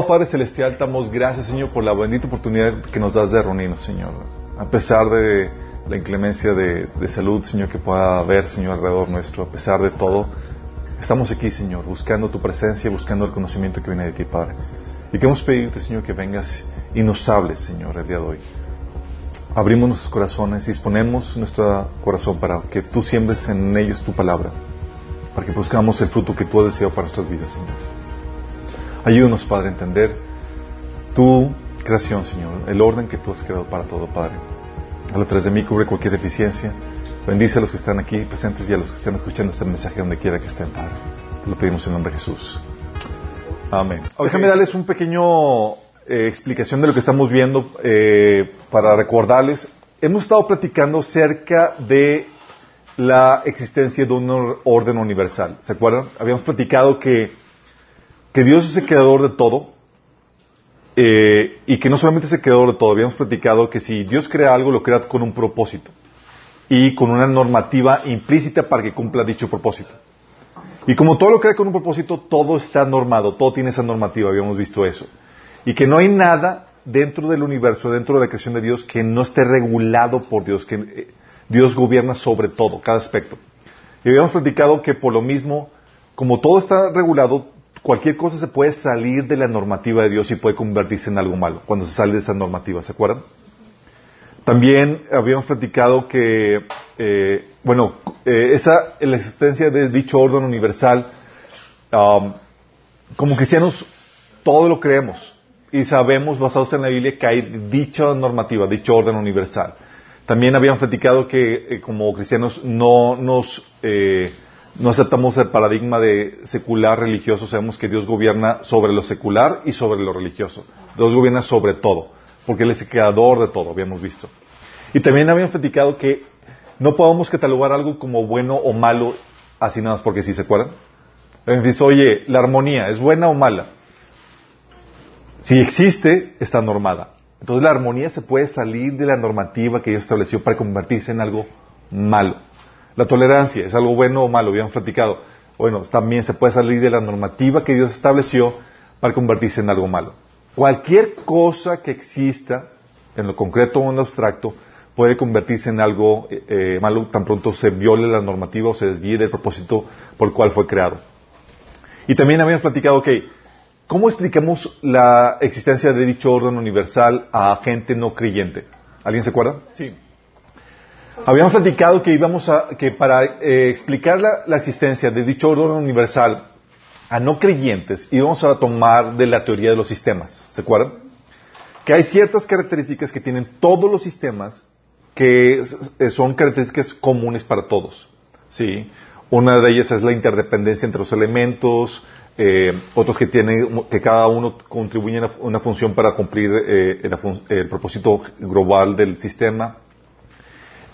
Padre Celestial, damos gracias, Señor, por la bendita oportunidad que nos das de reunirnos, Señor. A pesar de la inclemencia de, salud, Señor, que pueda haber, Señor, alrededor nuestro, a pesar de todo, estamos aquí, Señor, buscando tu presencia, buscando el conocimiento que viene de ti, Padre. Y queremos pedirte, Señor, que vengas y nos hables, Señor, el día de hoy. Abrimos nuestros corazones disponemos nuestro corazón para que tú siembres en ellos tu palabra, para que buscamos el fruto que tú has deseado para nuestras vidas, Señor. Ayúdanos, Padre, a entender tu creación, Señor, el orden que tú has creado para todo, Padre. A través de mí cubre cualquier deficiencia. Bendice a los que están aquí presentes y a los que están escuchando este mensaje donde quiera que estén, Padre. Te lo pedimos en nombre de Jesús. Amén. Déjame darles un pequeño eh, explicación de lo que estamos viendo eh, para recordarles. Hemos estado platicando acerca de la existencia de un orden universal. ¿Se acuerdan? Habíamos platicado que, que Dios es el creador de todo eh, y que no solamente es el creador de todo. Habíamos platicado que si Dios crea algo, lo crea con un propósito y con una normativa implícita para que cumpla dicho propósito. Y como todo lo crea con un propósito, todo está normado, todo tiene esa normativa, habíamos visto eso. Y que no hay nada dentro del universo, dentro de la creación de Dios, que no esté regulado por Dios, que eh, Dios gobierna sobre todo, cada aspecto. Y habíamos platicado que por lo mismo, como todo está regulado, cualquier cosa se puede salir de la normativa de Dios y puede convertirse en algo malo, cuando se sale de esa normativa, ¿se acuerdan? También habíamos platicado que, eh, bueno, eh, esa, la existencia de dicho orden universal, como cristianos, todo lo creemos y sabemos, basados en la Biblia, que hay dicha normativa, dicho orden universal. También habíamos platicado que, eh, como cristianos, no nos, no aceptamos el paradigma de secular religioso, sabemos que Dios gobierna sobre lo secular y sobre lo religioso. Dios gobierna sobre todo, porque Él es el creador de todo, habíamos visto. Y también habíamos platicado que no podemos catalogar algo como bueno o malo así nada más porque sí se acuerdan. Dice, oye, la armonía, ¿es buena o mala? Si existe, está normada. Entonces la armonía se puede salir de la normativa que Dios estableció para convertirse en algo malo. La tolerancia es algo bueno o malo, habíamos platicado. Bueno, también se puede salir de la normativa que Dios estableció para convertirse en algo malo. Cualquier cosa que exista, en lo concreto o en lo abstracto, puede convertirse en algo eh, eh, malo tan pronto se viole la normativa o se desvíe del propósito por el cual fue creado. Y también habíamos platicado que, ¿cómo explicamos la existencia de dicho orden universal a gente no creyente? ¿Alguien se acuerda? Sí. Habíamos platicado que íbamos a, que para eh, explicar la, existencia de dicho orden universal a no creyentes íbamos a tomar de la teoría de los sistemas. ¿Se acuerdan? Que hay ciertas características que tienen todos los sistemas que son características comunes para todos. ¿sí? Una de ellas es la interdependencia entre los elementos, eh, otros que tienen, que cada uno contribuye a una, función para cumplir eh, el, propósito global del sistema.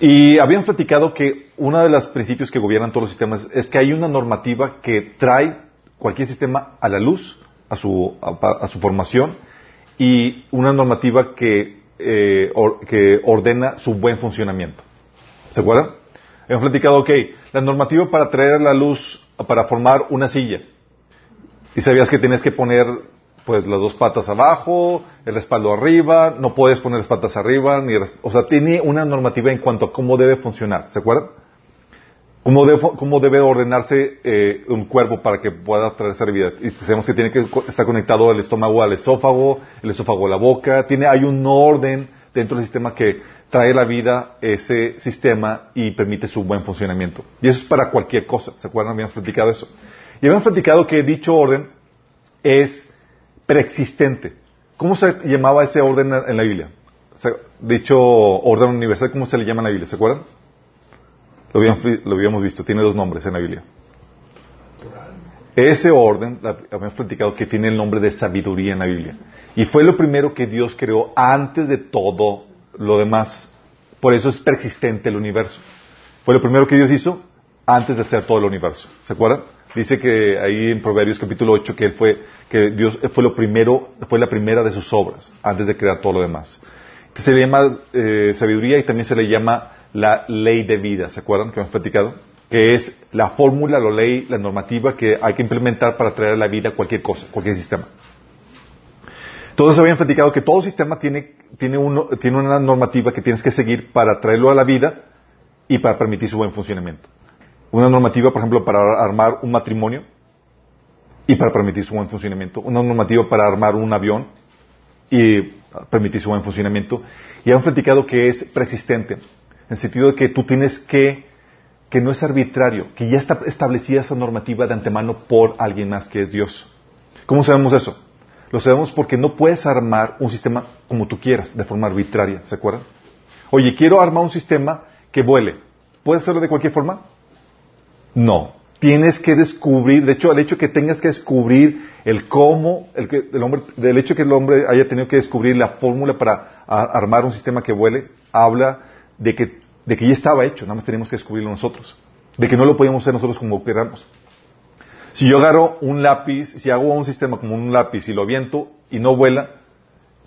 Y habíamos platicado que uno de los principios que gobiernan todos los sistemas es que hay una normativa que trae cualquier sistema a la luz, a su, a, a su formación, y una normativa que eh, que ordena su buen funcionamiento. ¿Se acuerdan? Hemos platicado, ok, la normativa para traer a la luz, para formar una silla. Y sabías que tenías que poner pues las dos patas abajo, el respaldo arriba, no puedes poner las patas arriba, ni, o sea, tiene una normativa en cuanto a cómo debe funcionar, ¿se acuerdan? Cómo debe, cómo debe ordenarse eh, un cuerpo para que pueda traer vida. Y sabemos que tiene que estar conectado el estómago al esófago, el esófago a la boca. Tiene, hay un orden dentro del sistema que trae la vida ese sistema y permite su buen funcionamiento. Y eso es para cualquier cosa. ¿Se acuerdan? Habíamos platicado eso. Y habíamos platicado que dicho orden es preexistente. ¿Cómo se llamaba ese orden en la Biblia? Dicho orden universal, ¿cómo se le llama en la Biblia? ¿Se acuerdan? Lo habíamos, lo habíamos, visto, tiene dos nombres en la Biblia. Ese orden, habíamos platicado que tiene el nombre de sabiduría en la Biblia. Y fue lo primero que Dios creó antes de todo lo demás. Por eso es persistente el universo. Fue lo primero que Dios hizo antes de hacer todo el universo. ¿Se acuerdan? Dice que ahí en Proverbios capítulo 8 que él fue, que Dios fue lo primero, fue la primera de sus obras antes de crear todo lo demás. Se le llama eh, sabiduría y también se le llama la ley de vida, ¿se acuerdan que hemos platicado? Que es la fórmula, la ley, la normativa que hay que implementar para traer a la vida cualquier cosa, cualquier sistema. Todos habían platicado que todo sistema tiene, tiene, uno, tiene una normativa que tienes que seguir para traerlo a la vida y para permitir su buen funcionamiento. Una normativa, por ejemplo, para armar un matrimonio y para permitir su buen funcionamiento. Una normativa para armar un avión y permitir su buen funcionamiento. Y han platicado que es preexistente, en el sentido de que tú tienes que, que no es arbitrario, que ya está establecida esa normativa de antemano por alguien más que es Dios. ¿Cómo sabemos eso? Lo sabemos porque no puedes armar un sistema como tú quieras, de forma arbitraria, ¿se acuerdan? Oye, quiero armar un sistema que vuele. ¿Puedes hacerlo de cualquier forma? No. Tienes que descubrir, de hecho, el hecho que tengas que descubrir el cómo, el, que, el hombre, del hecho que el hombre haya tenido que descubrir la fórmula para armar un sistema que vuele, habla de que, de que ya estaba hecho, nada más tenemos que descubrirlo nosotros. De que no lo podíamos hacer nosotros como queramos. Si yo agarro un lápiz, si hago un sistema como un lápiz y lo aviento y no vuela,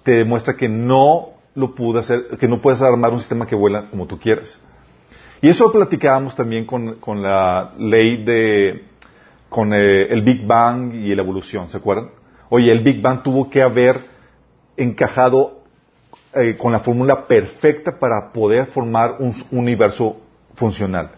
te demuestra que no lo pude hacer, que no puedes armar un sistema que vuela como tú quieras. Y eso lo platicábamos también con, con la ley de, con eh, el Big Bang y la evolución, ¿se acuerdan? Oye, el Big Bang tuvo que haber encajado eh, con la fórmula perfecta para poder formar un universo funcional.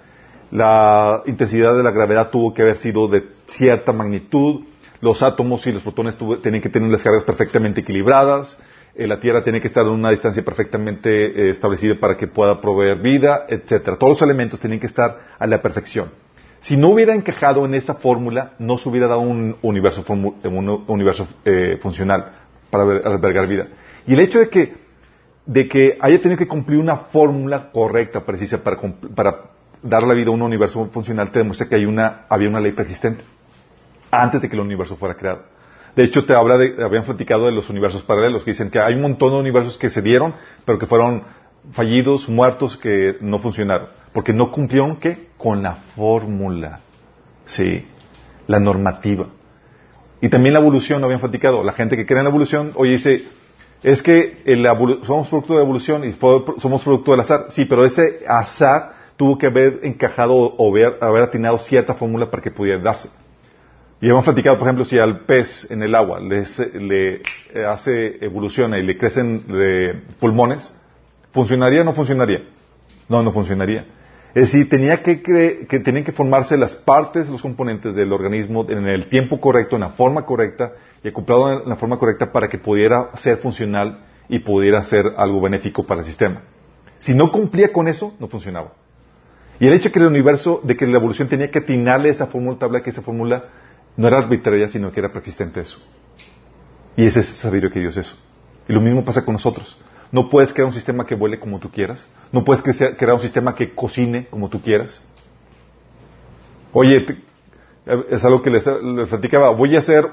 La intensidad de la gravedad tuvo que haber sido de cierta magnitud, los átomos y los protones tienen que tener las cargas perfectamente equilibradas, eh, la Tierra tiene que estar en una distancia perfectamente eh, establecida para que pueda proveer vida, etcétera. Todos los elementos tienen que estar a la perfección. Si no hubiera encajado en esa fórmula, no se hubiera dado un universo, un universo eh, funcional para albergar vida. Y el hecho de que, haya tenido que cumplir una fórmula correcta, precisa, para, para dar la vida a un universo funcional, te demuestra que hay una, había una ley persistente antes de que el universo fuera creado. De hecho, te habla de, habían platicado de los universos paralelos, que dicen que hay un montón de universos que se dieron, pero que fueron fallidos, muertos, que no funcionaron. Porque no cumplieron, ¿qué? Con la fórmula. Sí. La normativa. Y también la evolución, habían platicado. La gente que cree en la evolución, oye, dice, es que somos producto de la evolución y somos producto del azar. Sí, pero ese azar tuvo que haber encajado o haber atinado cierta fórmula para que pudiera darse. Y hemos platicado, por ejemplo, si al pez en el agua le, le eh, hace, evoluciona y le crecen pulmones, ¿funcionaría o no funcionaría? No, no funcionaría. Es decir, tenía que, que, tenían que formarse las partes, los componentes del organismo en el tiempo correcto, en la forma correcta y acoplado en la forma correcta para que pudiera ser funcional y pudiera ser algo benéfico para el sistema. Si no cumplía con eso, no funcionaba. Y el hecho de que el universo, de que la evolución tenía que atinarle esa fórmula, tabla que esa fórmula no era arbitraria, sino que era persistente eso. Y ese es saber que Dios eso. Y lo mismo pasa con nosotros. No puedes crear un sistema que vuele como tú quieras. No puedes crear un sistema que cocine como tú quieras. Oye, es algo que les, platicaba. Voy a hacer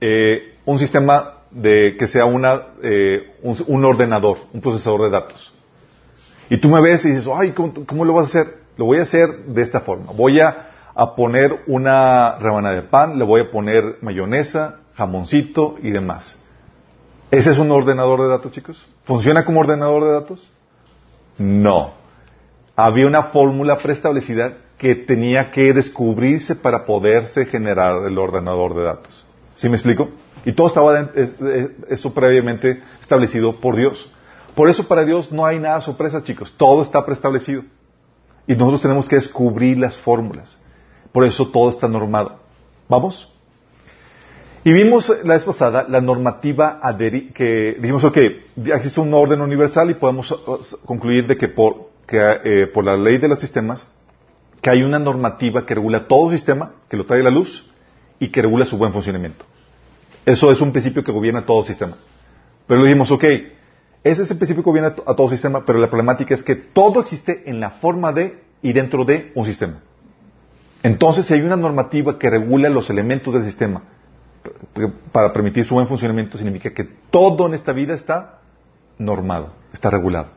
eh, un sistema de que sea una, eh, un, ordenador, un procesador de datos. Y tú me ves y dices, ay, ¿cómo, lo vas a hacer? Lo voy a hacer de esta forma. Voy a a poner una rebanada de pan, le voy a poner mayonesa, jamoncito y demás. ¿Ese es un ordenador de datos, chicos? ¿Funciona como ordenador de datos? No. Había una fórmula preestablecida que tenía que descubrirse para poderse generar el ordenador de datos. ¿Sí me explico? Y todo estaba eso previamente establecido por Dios. Por eso para Dios no hay nada sorpresa, chicos. Todo está preestablecido. Y nosotros tenemos que descubrir las fórmulas. Por eso todo está normado. ¿Vamos? Y vimos la vez pasada la normativa que dijimos, ok, existe un orden universal y podemos concluir de que por, eh, por la ley de los sistemas, que hay una normativa que regula todo sistema, que lo trae la luz y que regula su buen funcionamiento. Eso es un principio que gobierna todo sistema. Pero le dijimos, ok, ese es el principio que gobierna a todo sistema, pero la problemática es que todo existe en la forma de y dentro de un sistema. Entonces, si hay una normativa que regula los elementos del sistema para permitir su buen funcionamiento, significa que todo en esta vida está normado, está regulado.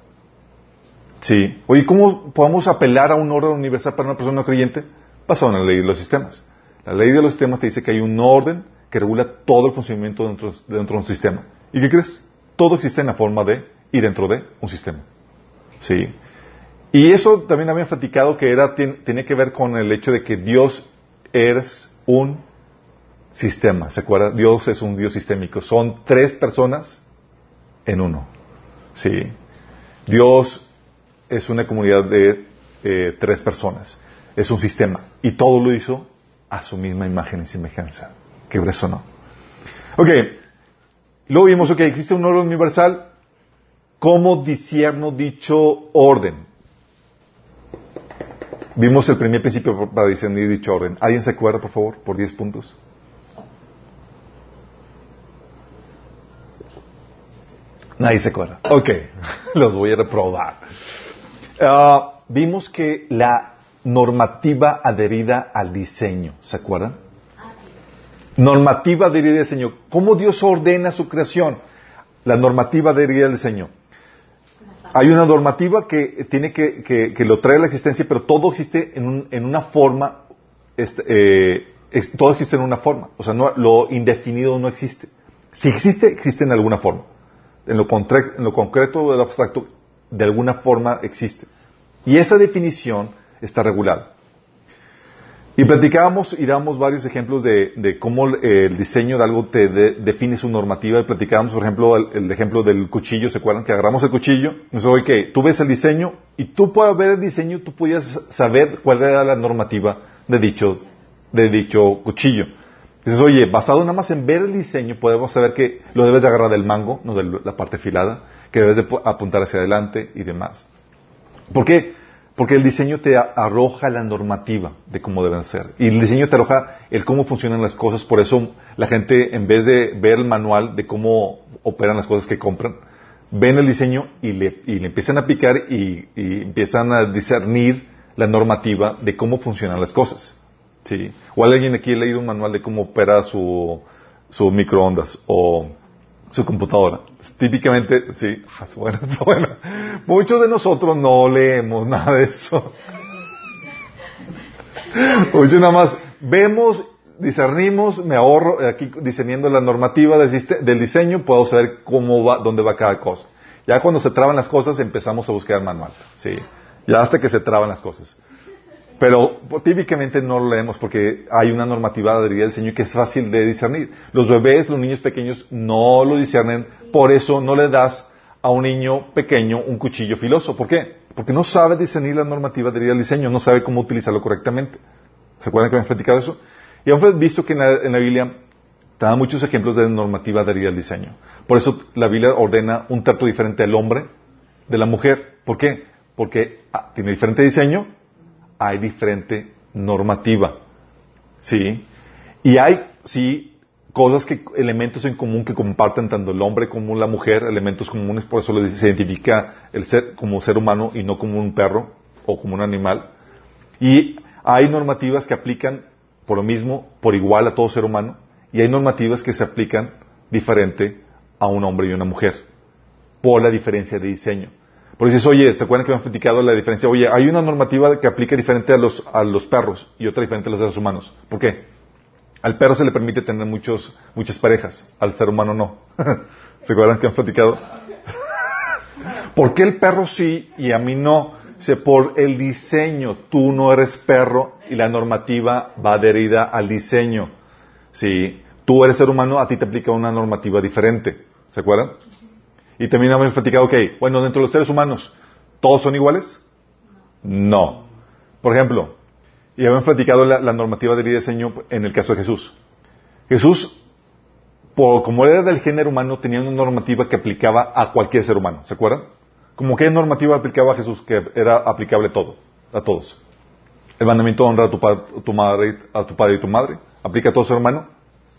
Sí. Oye, ¿cómo podemos apelar a un orden universal para una persona no creyente? Basado en la ley de los sistemas. La ley de los sistemas te dice que hay un orden que regula todo el funcionamiento dentro, dentro de un sistema. ¿Y qué crees? Todo existe en la forma de y dentro de un sistema. Sí. Y eso también habían platicado que era, tenía que ver con el hecho de que Dios es un sistema. ¿Se acuerdan? Dios es un Dios sistémico. Son tres personas en uno. Sí. Dios es una comunidad de eh, tres personas. Es un sistema. Y todo lo hizo a su misma imagen y semejanza. Qué eso no. Ok. Luego vimos que existe un orden universal. ¿Cómo disierno dicho orden? Vimos el primer principio para discernir dicho orden. ¿Alguien se acuerda, por favor, por 10 puntos? Nadie se acuerda. Ok, los voy a reprobar. Ah, vimos que la normativa adherida al diseño, ¿se acuerdan? Normativa adherida al diseño. ¿Cómo Dios ordena su creación? La normativa adherida al diseño. Hay una normativa que tiene que, lo trae a la existencia, pero todo existe en, en una forma, este, eh, todo existe en una forma. O sea, lo indefinido no existe. Si existe, existe en alguna forma en lo, en lo concreto o en lo abstracto, de alguna forma existe. Y esa definición está regulada. Y platicábamos y damos varios ejemplos de, cómo el diseño de algo te define su normativa. Y platicábamos, por ejemplo, el, ejemplo del cuchillo. ¿Se acuerdan que agarramos el cuchillo? Nos oye, tú ves el diseño y tú puedes ver el diseño, tú podías saber cuál era la normativa de dicho, de dicho cuchillo. Dices, oye, basado nada más en ver el diseño, podemos saber que lo debes de agarrar del mango, no de la parte filada, que debes de apuntar hacia adelante y demás. ¿Por qué? Porque el diseño te arroja la normativa de cómo deben ser. Y el diseño te arroja el cómo funcionan las cosas. Por eso la gente, en vez de ver el manual de cómo operan las cosas que compran, ven el diseño y le, empiezan a picar y, y empiezan a discernir la normativa de cómo funcionan las cosas. Sí. O alguien aquí ha leído un manual de cómo opera su, su microondas o su computadora. Típicamente, sí, bueno, bueno. Muchos de nosotros no leemos nada de eso. Muchos nada más vemos, discernimos, me ahorro aquí diseñando la normativa del, diseño, puedo saber cómo va, dónde va cada cosa. Ya cuando se traban las cosas empezamos a buscar manual, sí. Ya hasta que se traban las cosas. Pero típicamente no lo leemos porque hay una normativa de del Señor que es fácil de discernir. Los bebés, los niños pequeños no lo discernen, por eso no le das a un niño pequeño un cuchillo filoso. ¿Por qué? Porque no sabe discernir la normativa de del diseño, no sabe cómo utilizarlo correctamente. ¿Se acuerdan que han platicado eso? Y hemos visto que en la, Biblia te muchos ejemplos de normativa adherida al diseño. Por eso la Biblia ordena un trato diferente al hombre de la mujer. ¿Por qué? Porque ah, tiene diferente diseño, hay diferente normativa. ¿Sí? Y hay, sí, cosas que, elementos en común que comparten tanto el hombre como la mujer, elementos comunes, por eso se identifica el ser como ser humano y no como un perro o como un animal. Y hay normativas que aplican por lo mismo, por igual a todo ser humano, y hay normativas que se aplican diferente a un hombre y una mujer, por la diferencia de diseño. Porque dices, oye, ¿te acuerdan que me han platicado la diferencia? Oye, hay una normativa que aplica diferente a los, a los perros y otra diferente a los seres humanos. ¿Por qué? Al perro se le permite tener muchos, muchas parejas, al ser humano no. ¿Se acuerdan que han platicado? ¿Por qué el perro sí y a mí no? Dice, por el diseño, tú no eres perro y la normativa va adherida al diseño. Si tú eres ser humano, a ti te aplica una normativa diferente. ¿Se acuerdan? Y también hemos platicado, ok, bueno, dentro de los seres humanos, ¿todos son iguales? No. Por ejemplo, y hemos platicado la, normativa de diseño en el caso de Jesús. Jesús, por, como era del género humano, tenía una normativa que aplicaba a cualquier ser humano. ¿Se acuerdan? Como qué normativa aplicaba a Jesús que era aplicable a todo, a todos. El mandamiento de honrar a tu, tu madre, a tu padre y tu madre. ¿Aplica a todo ser humano?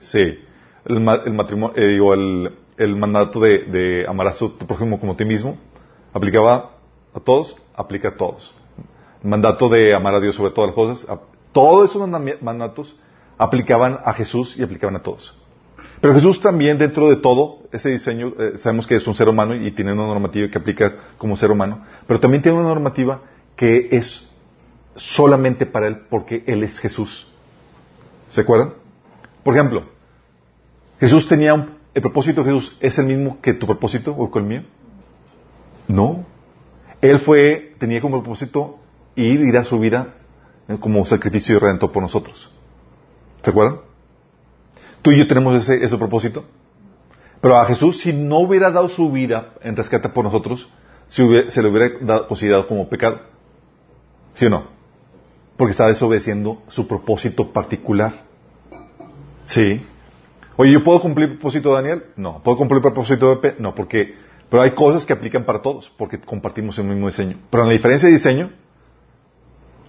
Sí. El, matrimonio, eh, el, el mandato de, amar a su prójimo como a ti mismo, aplicaba a todos, aplica a todos. El mandato de amar a Dios sobre todas las cosas, todos esos mandatos aplicaban a Jesús y aplicaban a todos. Pero Jesús también, dentro de todo ese diseño, eh, sabemos que es un ser humano y tiene una normativa que aplica como ser humano, pero también tiene una normativa que es solamente para Él porque Él es Jesús. ¿Se acuerdan? Por ejemplo, Jesús tenía un ¿El propósito de Jesús es el mismo que tu propósito o que el mío? No. Él fue, tenía como propósito ir y dar su vida como sacrificio y redentor por nosotros. ¿Se acuerdan? Tú y yo tenemos ese, ese propósito. Pero a Jesús, si no hubiera dado su vida en rescate por nosotros, se, le hubiera considerado como pecado. ¿Sí o no? Porque está desobedeciendo su propósito particular. Sí. Oye, ¿yo puedo cumplir el propósito de Daniel? No. ¿Puedo cumplir el propósito de Pepe? No, porque... Pero hay cosas que aplican para todos, porque compartimos el mismo diseño. Pero en la diferencia de diseño,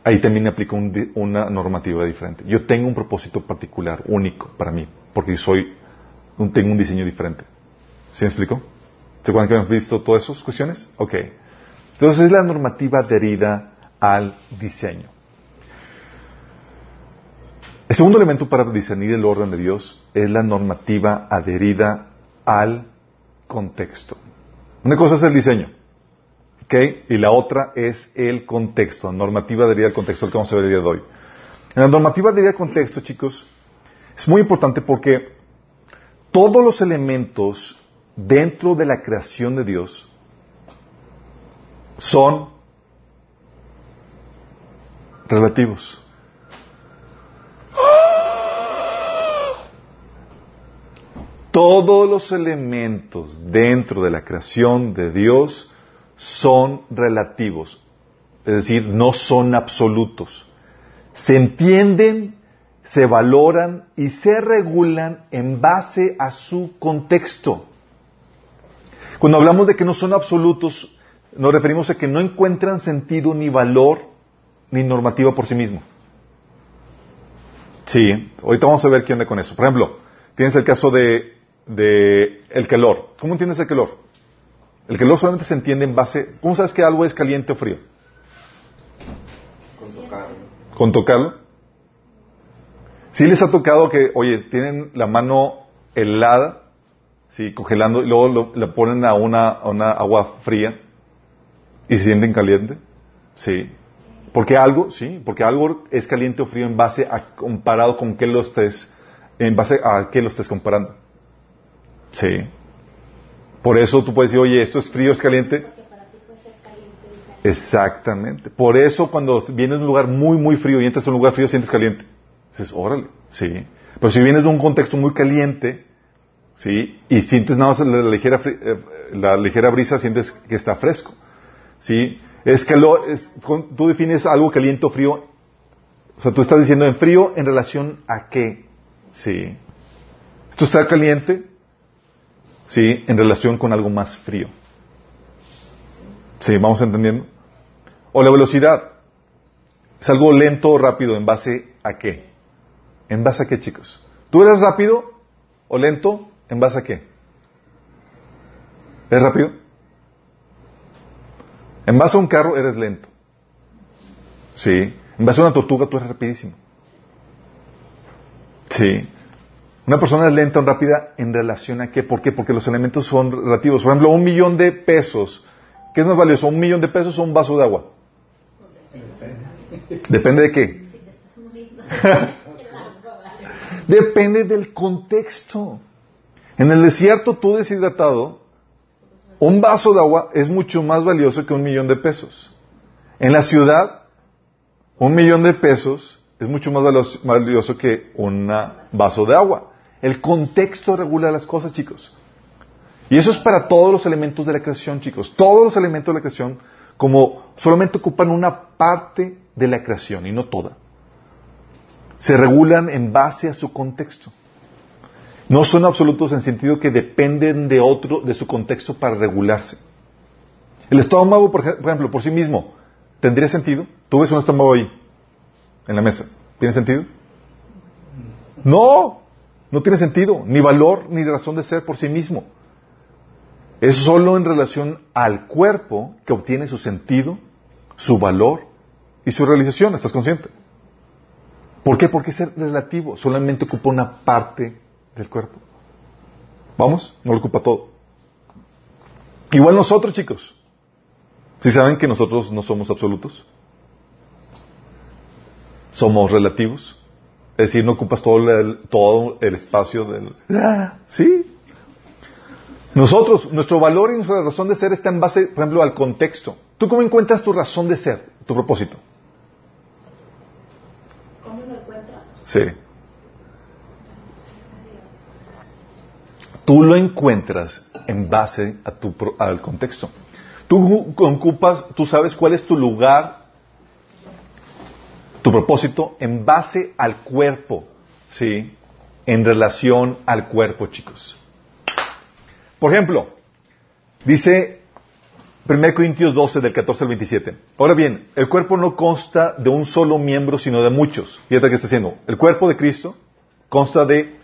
ahí también aplica una normativa diferente. Yo tengo un propósito particular, único para mí, porque soy, tengo un diseño diferente. ¿Sí me explico? ¿Se acuerdan que hemos visto todas esas cuestiones? Ok. Entonces es la normativa adherida al diseño. El segundo elemento para discernir el orden de Dios es la normativa adherida al contexto. Una cosa es el diseño, ¿ok? Y la otra es el contexto, normativa adherida al contexto, el que vamos a ver el día de hoy. En la normativa adherida al contexto, chicos, es muy importante porque todos los elementos dentro de la creación de Dios son relativos. Todos los elementos dentro de la creación de Dios son relativos, es decir, no son absolutos. Se entienden, se valoran y se regulan en base a su contexto. Cuando hablamos de que no son absolutos, nos referimos a que no encuentran sentido ni valor ni normativa por sí mismo. Sí, ahorita vamos a ver qué onda con eso. Por ejemplo, tienes el caso de de el calor. ¿Cómo entiendes el calor? El calor solamente se entiende en base... ¿Cómo sabes que algo es caliente o frío? Con tocarlo. ¿Con tocarlo? Sí les ha tocado que, oye, tienen la mano helada, sí, congelando, y luego lo, le ponen a una, a una agua fría y se sienten caliente. Sí. Porque algo, sí, porque algo es caliente o frío en base a comparado con qué lo estés, en base a qué lo estés comparando. Sí. Por eso tú puedes decir, oye, esto es frío, es caliente. Exactamente. Por eso cuando vienes de un lugar muy, muy frío y entras a un lugar frío, sientes caliente. Dices, órale, sí. Pero si vienes de un contexto muy caliente, sí, y sientes nada más la ligera, eh, la ligera brisa, sientes que está fresco. Sí. Es calor, es, tú defines algo caliente o frío. O sea, tú estás diciendo en frío en relación a qué. Sí. Esto está caliente, ¿sí? En relación con algo más frío. ¿Sí? ¿Vamos entendiendo? O la velocidad. Es algo lento o rápido en base a qué? ¿En base a qué, chicos? ¿Tú eres rápido o lento en base a qué? ¿Es rápido? En base a un carro eres lento. Sí. En base a una tortuga tú eres rapidísimo. Sí. Una persona es lenta o rápida en relación a qué? ¿Por qué? Porque los elementos son relativos. Por ejemplo, un millón de pesos. ¿Qué es más valioso? ¿Un millón de pesos o un vaso de agua? Depende de qué. Depende del contexto. En el desierto, tú deshidratado, un vaso de agua es mucho más valioso que un millón de pesos. En la ciudad, un millón de pesos es mucho más valioso que un vaso de agua. El contexto regula las cosas, chicos. Y eso es para todos los elementos de la creación, chicos. Todos los elementos de la creación, como solamente ocupan una parte de la creación y no toda, se regulan en base a su contexto. No son absolutos en sentido que dependen de otro, de su contexto para regularse. El estómago, por ejemplo, por sí mismo, ¿tendría sentido? Tú ves un estómago ahí, en la mesa. ¿Tiene sentido? No, no tiene sentido, ni valor, ni razón de ser por sí mismo. Es solo en relación al cuerpo que obtiene su sentido, su valor y su realización. ¿Estás consciente? ¿Por qué? Porque es relativo. Solamente ocupa una parte del cuerpo. ¿Vamos? No lo ocupa todo. Igual nosotros, chicos. Si saben que nosotros no somos absolutos, somos relativos. Es decir, no ocupas todo el, todo el espacio del... Ah, sí. Nosotros, nuestro valor y nuestra razón de ser está en base, por ejemplo, al contexto. ¿Tú cómo encuentras tu razón de ser, tu propósito? ¿Cómo lo encuentras? Sí. Tú lo encuentras en base a tu, al contexto. Tú ocupas, tú sabes cuál es tu lugar, tu propósito en base al cuerpo, ¿sí? En relación al cuerpo, chicos. Por ejemplo, dice 1 Corintios 12 del 14 al 27. Ahora bien, el cuerpo no consta de un solo miembro, sino de muchos. Fíjate que está diciendo. El cuerpo de Cristo consta de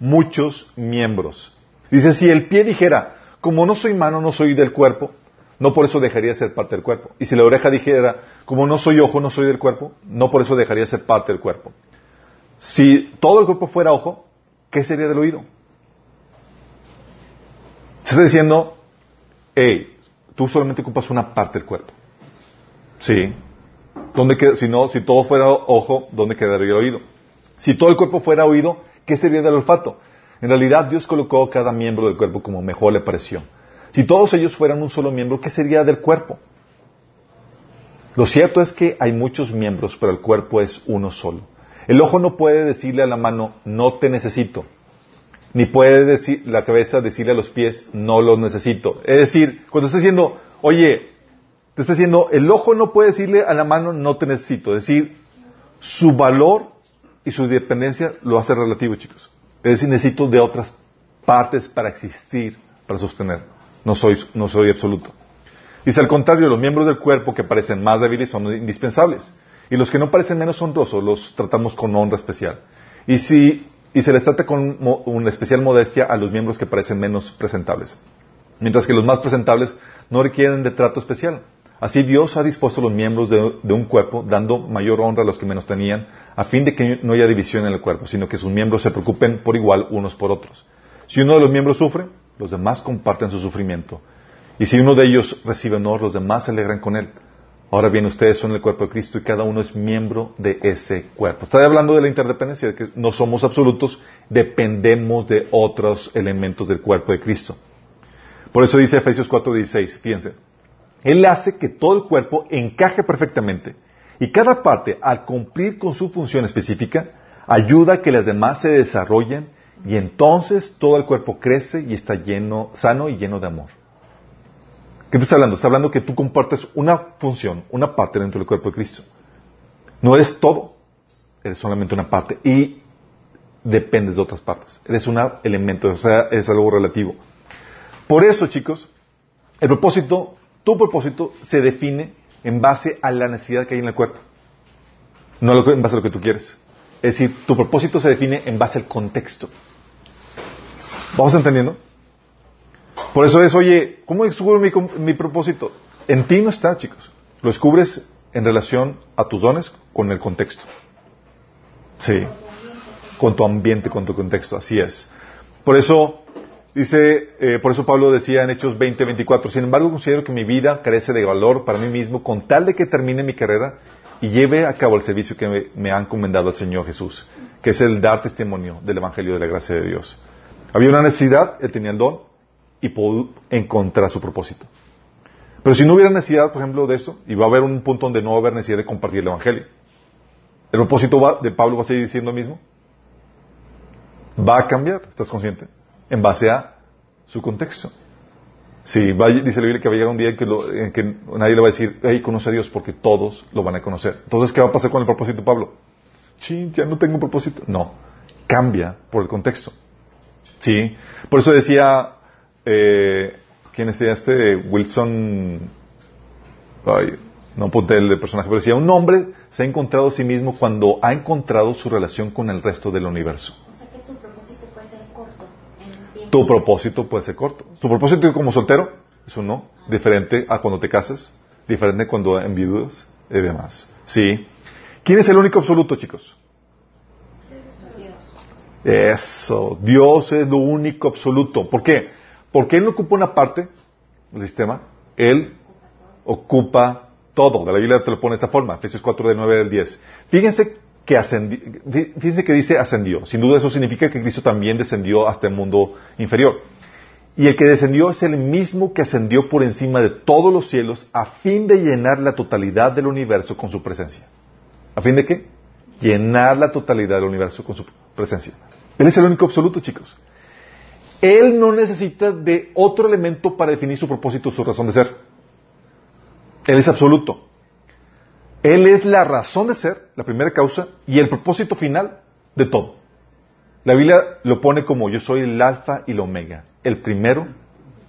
muchos miembros. Dice, si el pie dijera, como no soy mano, no soy del cuerpo, no por eso dejaría de ser parte del cuerpo. Y si la oreja dijera, como no soy ojo, no soy del cuerpo, no por eso dejaría de ser parte del cuerpo. Si todo el cuerpo fuera ojo, ¿qué sería del oído? Se está diciendo, hey, tú solamente ocupas una parte del cuerpo. Sí. ¿Dónde si no, si todo fuera ojo, ¿dónde quedaría el oído? Si todo el cuerpo fuera oído, ¿qué sería del olfato? En realidad Dios colocó cada miembro del cuerpo como mejor le pareció. Si todos ellos fueran un solo miembro, ¿qué sería del cuerpo? Lo cierto es que hay muchos miembros, pero el cuerpo es uno solo. El ojo no puede decirle a la mano, no te necesito. Ni puede decir la cabeza decirle a los pies, no los necesito. Es decir, cuando está diciendo, oye, te está diciendo, el ojo no puede decirle a la mano, no te necesito. Es decir, su valor y su dependencia lo hace relativo, chicos. Es decir, necesito de otras partes para existir, para sostener. No soy, no soy absoluto. Dice al contrario, los miembros del cuerpo que parecen más débiles son indispensables. Y los que no parecen menos honrosos los tratamos con honra especial. Y, si, y se les trata con una especial modestia a los miembros que parecen menos presentables. Mientras que los más presentables no requieren de trato especial. Así Dios ha dispuesto los miembros de, un cuerpo, dando mayor honra a los que menos tenían, a fin de que no haya división en el cuerpo, sino que sus miembros se preocupen por igual unos por otros. Si uno de los miembros sufre, los demás comparten su sufrimiento. Y si uno de ellos recibe honor, los demás se alegran con él. Ahora bien, ustedes son el cuerpo de Cristo y cada uno es miembro de ese cuerpo. Está hablando de la interdependencia, de que no somos absolutos, dependemos de otros elementos del cuerpo de Cristo. Por eso dice Efesios 4:16, fíjense. Él hace que todo el cuerpo encaje perfectamente y cada parte, al cumplir con su función específica, ayuda a que las demás se desarrollen y entonces todo el cuerpo crece y está lleno, sano y lleno de amor. ¿Qué te está hablando? Está hablando que tú compartes una función, una parte dentro del cuerpo de Cristo. No eres todo, eres solamente una parte y dependes de otras partes. Eres un elemento, o sea, es algo relativo. Por eso, chicos, el propósito tu propósito se define en base a la necesidad que hay en el cuerpo, no en base a lo que tú quieres. Es decir, tu propósito se define en base al contexto. ¿Vamos entendiendo? Por eso es, oye, ¿cómo descubro mi, mi propósito? En ti no está, chicos. Lo descubres en relación a tus dones con el contexto. Sí. Con tu ambiente, con tu contexto. Así es. Por eso, Dice, eh, por eso Pablo decía en Hechos 20, 24, sin embargo considero que mi vida carece de valor para mí mismo con tal de que termine mi carrera y lleve a cabo el servicio que me, me ha encomendado el Señor Jesús, que es el dar testimonio del Evangelio de la gracia de Dios. Había una necesidad, él tenía el don y pudo encontrar su propósito. Pero si no hubiera necesidad, por ejemplo, de eso, y va a haber un punto donde no va a haber necesidad de compartir el Evangelio. ¿El propósito de Pablo va a seguir siendo el mismo? ¿Va a cambiar? ¿Estás consciente? en base a su contexto. Sí, dice la Biblia que va a llegar un día en que, nadie le va a decir, hey, conoce a Dios, porque todos lo van a conocer. Entonces, ¿qué va a pasar con el propósito Pablo? Sí, ya no tengo un propósito. No, cambia por el contexto. Sí, por eso decía, eh, ¿quién decía este? Wilson, ay, no apunté el personaje, pero decía, un hombre se ha encontrado a sí mismo cuando ha encontrado su relación con el resto del universo. Tu propósito puede ser corto. Tu propósito como soltero es uno, diferente a cuando te casas, diferente cuando enviudas y demás. ¿Sí? ¿Quién es el único absoluto, chicos? Eso, Dios es lo único absoluto. ¿Por qué? Porque Él no ocupa una parte del sistema, Él ocupa todo. De la Biblia te lo pone de esta forma, Efesios 4, de 9 al 10. Fíjense que ascendió, fíjense que dice ascendió. Sin duda eso significa que Cristo también descendió hasta el mundo inferior. Y el que descendió es el mismo que ascendió por encima de todos los cielos a fin de llenar la totalidad del universo con su presencia. ¿A fin de qué? Llenar la totalidad del universo con su presencia. Él es el único absoluto, chicos. Él no necesita de otro elemento para definir su propósito, su razón de ser. Él es absoluto. Él es la razón de ser, la primera causa, y el propósito final de todo. La Biblia lo pone como yo soy el alfa y el omega, el primero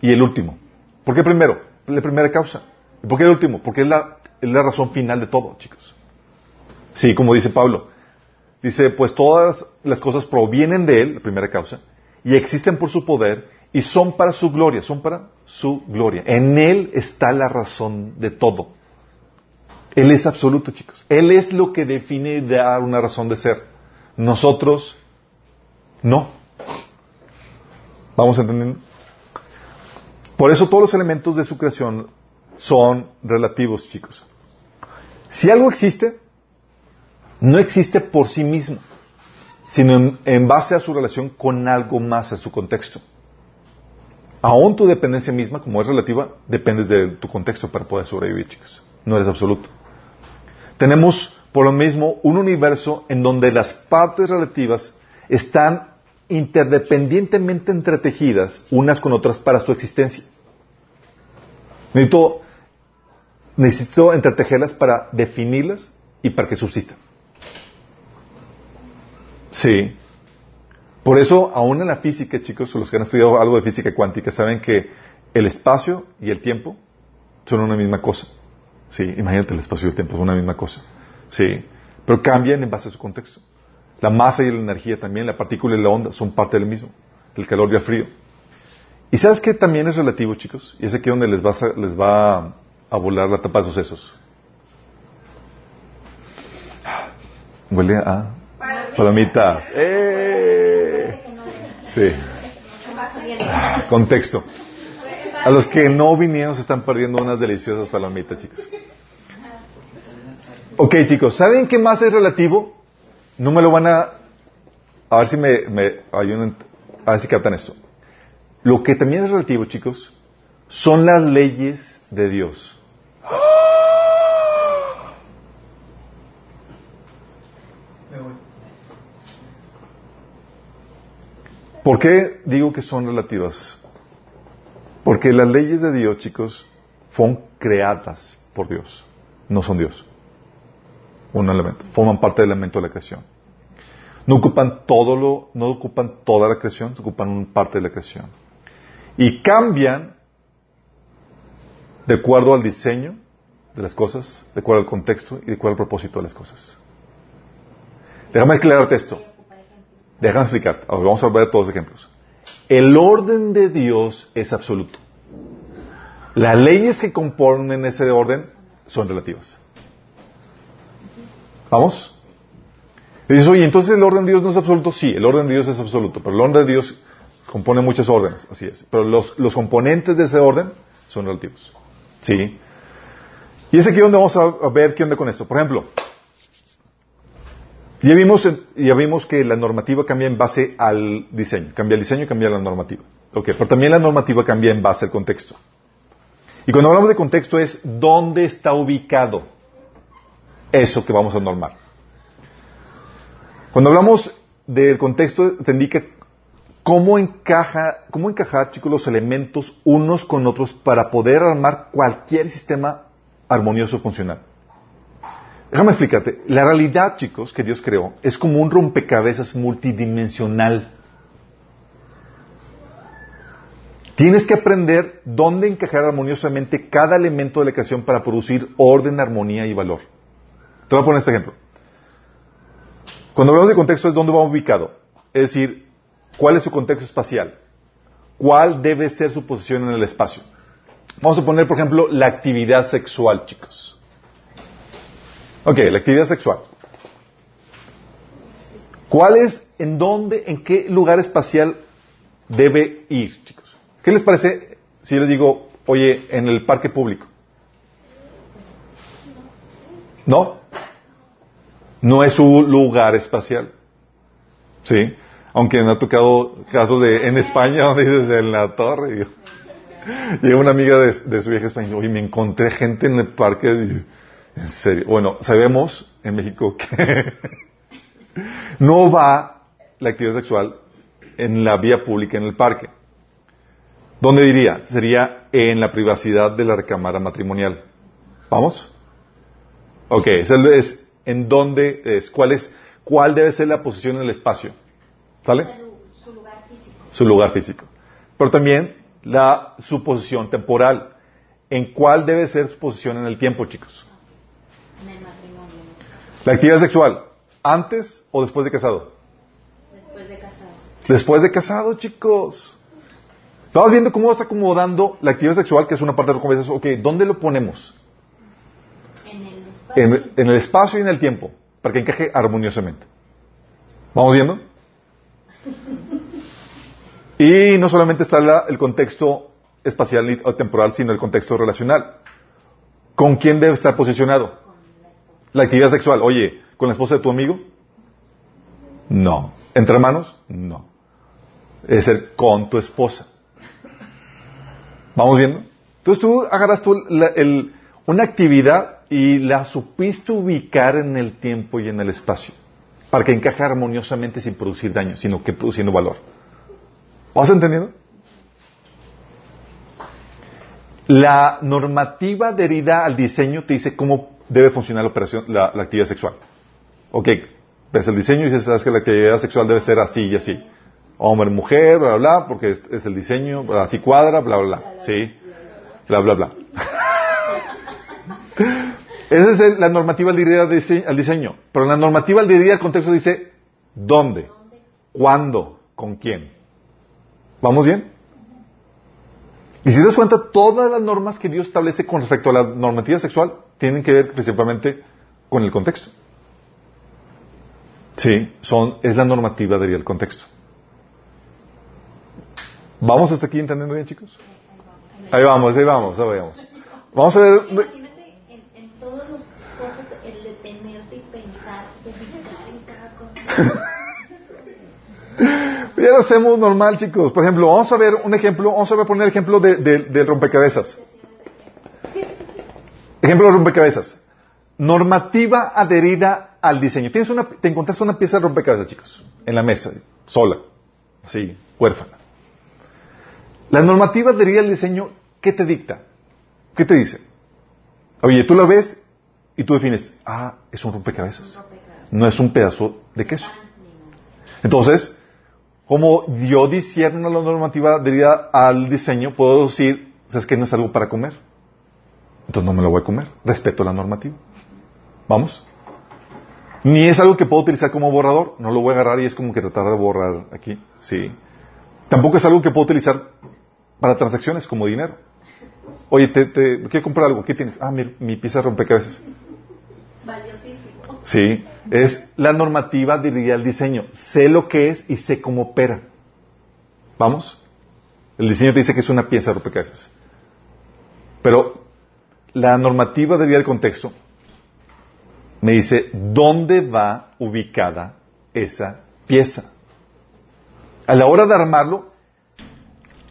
y el último. ¿Por qué primero? La primera causa. ¿Y por qué el último? Porque es la, es la razón final de todo, chicos. Sí, como dice Pablo. Dice, pues todas las cosas provienen de Él, la primera causa, y existen por su poder y son para su gloria, son para su gloria. En Él está la razón de todo. Él es absoluto, chicos. Él es lo que define dar una razón de ser. Nosotros no. ¿Vamos entendiendo? Por eso todos los elementos de su creación son relativos, chicos. Si algo existe, no existe por sí mismo, sino en, base a su relación con algo más, a su contexto. Aún tu dependencia misma, como es relativa, dependes de tu contexto para poder sobrevivir, chicos. No eres absoluto. Tenemos, por lo mismo, un universo en donde las partes relativas están interdependientemente entretejidas unas con otras para su existencia. Necesito, necesito entretejerlas para definirlas y para que subsistan. Sí. Por eso, aún en la física, chicos, los que han estudiado algo de física cuántica, saben que el espacio y el tiempo son una misma cosa. Sí, imagínate el espacio y el tiempo son una misma cosa. Sí. Pero cambian en base a su contexto. La masa y la energía también, la partícula y la onda son parte del mismo. El calor y el frío. Y sabes que también es relativo, chicos. Y es aquí donde les va a, les va a volar la tapa de sucesos. Huele a Palomitas. ¡Eh! Sí. Contexto. A los que no vinieron se están perdiendo unas deliciosas palomitas, chicos. Ok, chicos, ¿saben qué más es relativo? No me lo van a... A ver si me, a ver si captan esto. Lo que también es relativo, chicos, son las leyes de Dios. ¿Por qué digo que son relativas? Porque las leyes de Dios, chicos, fueron creadas por Dios, no son Dios. Un elemento, forman parte del elemento de la creación. No ocupan todo lo, no ocupan toda la creación, ocupan una parte de la creación. Y cambian de acuerdo al diseño de las cosas, de acuerdo al contexto y de acuerdo al propósito de las cosas. Déjame aclararte esto. Déjame explicar. vamos a ver todos los ejemplos. El orden de Dios es absoluto. Las leyes que componen ese orden son relativas. ¿Vamos? Y dices, oye, entonces el orden de Dios no es absoluto. Sí, el orden de Dios es absoluto, pero el orden de Dios compone muchos órdenes, así es. Pero los, los componentes de ese orden son relativos. ¿Sí? Y es aquí donde vamos a ver qué onda con esto. Por ejemplo, ya vimos, ya vimos que la normativa cambia en base al diseño. Cambia el diseño y cambia la normativa. Ok, pero también la normativa cambia en base al contexto. Y cuando hablamos de contexto es dónde está ubicado eso que vamos a normar. Cuando hablamos del contexto, te indica cómo encaja, cómo encajar, chicos, los elementos unos con otros para poder armar cualquier sistema armonioso funcional. Déjame explicarte. La realidad, chicos, que Dios creó es como un rompecabezas multidimensional. Tienes que aprender dónde encajar armoniosamente cada elemento de la creación para producir orden, armonía y valor. Te voy a poner este ejemplo. Cuando hablamos de contexto es dónde va ubicado. Es decir, cuál es su contexto espacial. Cuál debe ser su posición en el espacio. Vamos a poner, por ejemplo, la actividad sexual, chicos. Ok, la actividad sexual. ¿Cuál es, en dónde, en qué lugar espacial debe ir, chicos? ¿Qué les parece si les digo, oye, en el parque público? ¿No? No es su lugar espacial. ¿Sí? Aunque me ha tocado casos de en España donde dices en la torre. Llega una amiga de, su viaje a España y oye, me encontré gente en el parque. Y, en serio. Bueno, sabemos en México que no va la actividad sexual en la vía pública, en el parque. ¿Dónde diría? Sería en la privacidad de la recámara matrimonial. ¿Vamos? Ok, es, es en dónde es, cuál es, cuál debe ser la posición en el espacio. ¿Sale? Su lugar físico. Su lugar físico. Pero también la, su posición temporal. ¿En cuál debe ser su posición en el tiempo, chicos? En el matrimonio. La actividad sexual, ¿antes o después de casado? Después de casado. Después de casado, chicos. Estamos viendo cómo vas acomodando la actividad sexual, que es una parte de la conversación. Ok, ¿dónde lo ponemos? En el espacio. En, en el espacio y en el tiempo, para que encaje armoniosamente. ¿Vamos viendo? Y no solamente está la- el contexto espacial o temporal, sino el contexto relacional. ¿Con quién debe estar posicionado? La actividad sexual. Oye, ¿con la esposa de tu amigo? No. ¿Entre hermanos? No. Es el con tu esposa. ¿Vamos viendo? Entonces tú agarras tú una actividad y la supiste ubicar en el tiempo y en el espacio. Para que encaje armoniosamente sin producir daño, sino que produciendo valor. ¿Vas entendiendo? La normativa adherida al diseño te dice cómo debe funcionar la operación, la, actividad sexual. Ok, ves el diseño y dices, sabes que la actividad sexual debe ser así y así. Hombre, mujer, bla, bla, bla, porque es, el diseño, así cuadra, bla, bla, bla. Sí, bla, bla, bla. Esa es la normativa al dise- al diseño. Pero la normativa adherida al contexto dice dónde, cuándo, con quién. ¿Vamos bien? Y si te das cuenta, todas las normas que Dios establece con respecto a la normativa sexual tienen que ver principalmente con el contexto. Sí, son, es la normativa al contexto. ¿Vamos hasta aquí entendiendo bien, chicos? Ahí vamos, ahí vamos, ahí vamos. Vamos a ver. Imagínate en, en todas las cosas el detenerte y pensar, dedicar en cada cosa. Ya lo hacemos normal, chicos. Por ejemplo, vamos a ver un ejemplo, vamos a ver poner el ejemplo de, de- del rompecabezas. Ejemplo de rompecabezas. Normativa adherida al diseño. Tienes una, te encontraste una pieza de rompecabezas, chicos, en la mesa, sola, así, huérfana. La normativa adherida al diseño, ¿qué te dicta? ¿Qué te dice? Oye, tú la ves y tú defines, ah, es un rompecabezas. No es un pedazo de queso. Entonces, como yo disierno la normativa adherida al diseño, puedo decir, ¿sabes que No es algo para comer. Entonces no me lo voy a comer. Respeto la normativa. ¿Vamos? Ni es algo que puedo utilizar como borrador. No lo voy a agarrar y es como que tratar de borrar aquí. Sí. Tampoco es algo que puedo utilizar para transacciones como dinero. Oye, te, te quiero comprar algo. ¿Qué tienes? Ah, mi, mi pieza de rompecabezas. Valiosísimo. Sí, es la normativa dirigida al diseño. Sé lo que es y sé cómo opera. ¿Vamos? El diseño te dice que es una pieza de rompecabezas. Pero la normativa dirigida al contexto me dice dónde va ubicada esa pieza. A la hora de armarlo,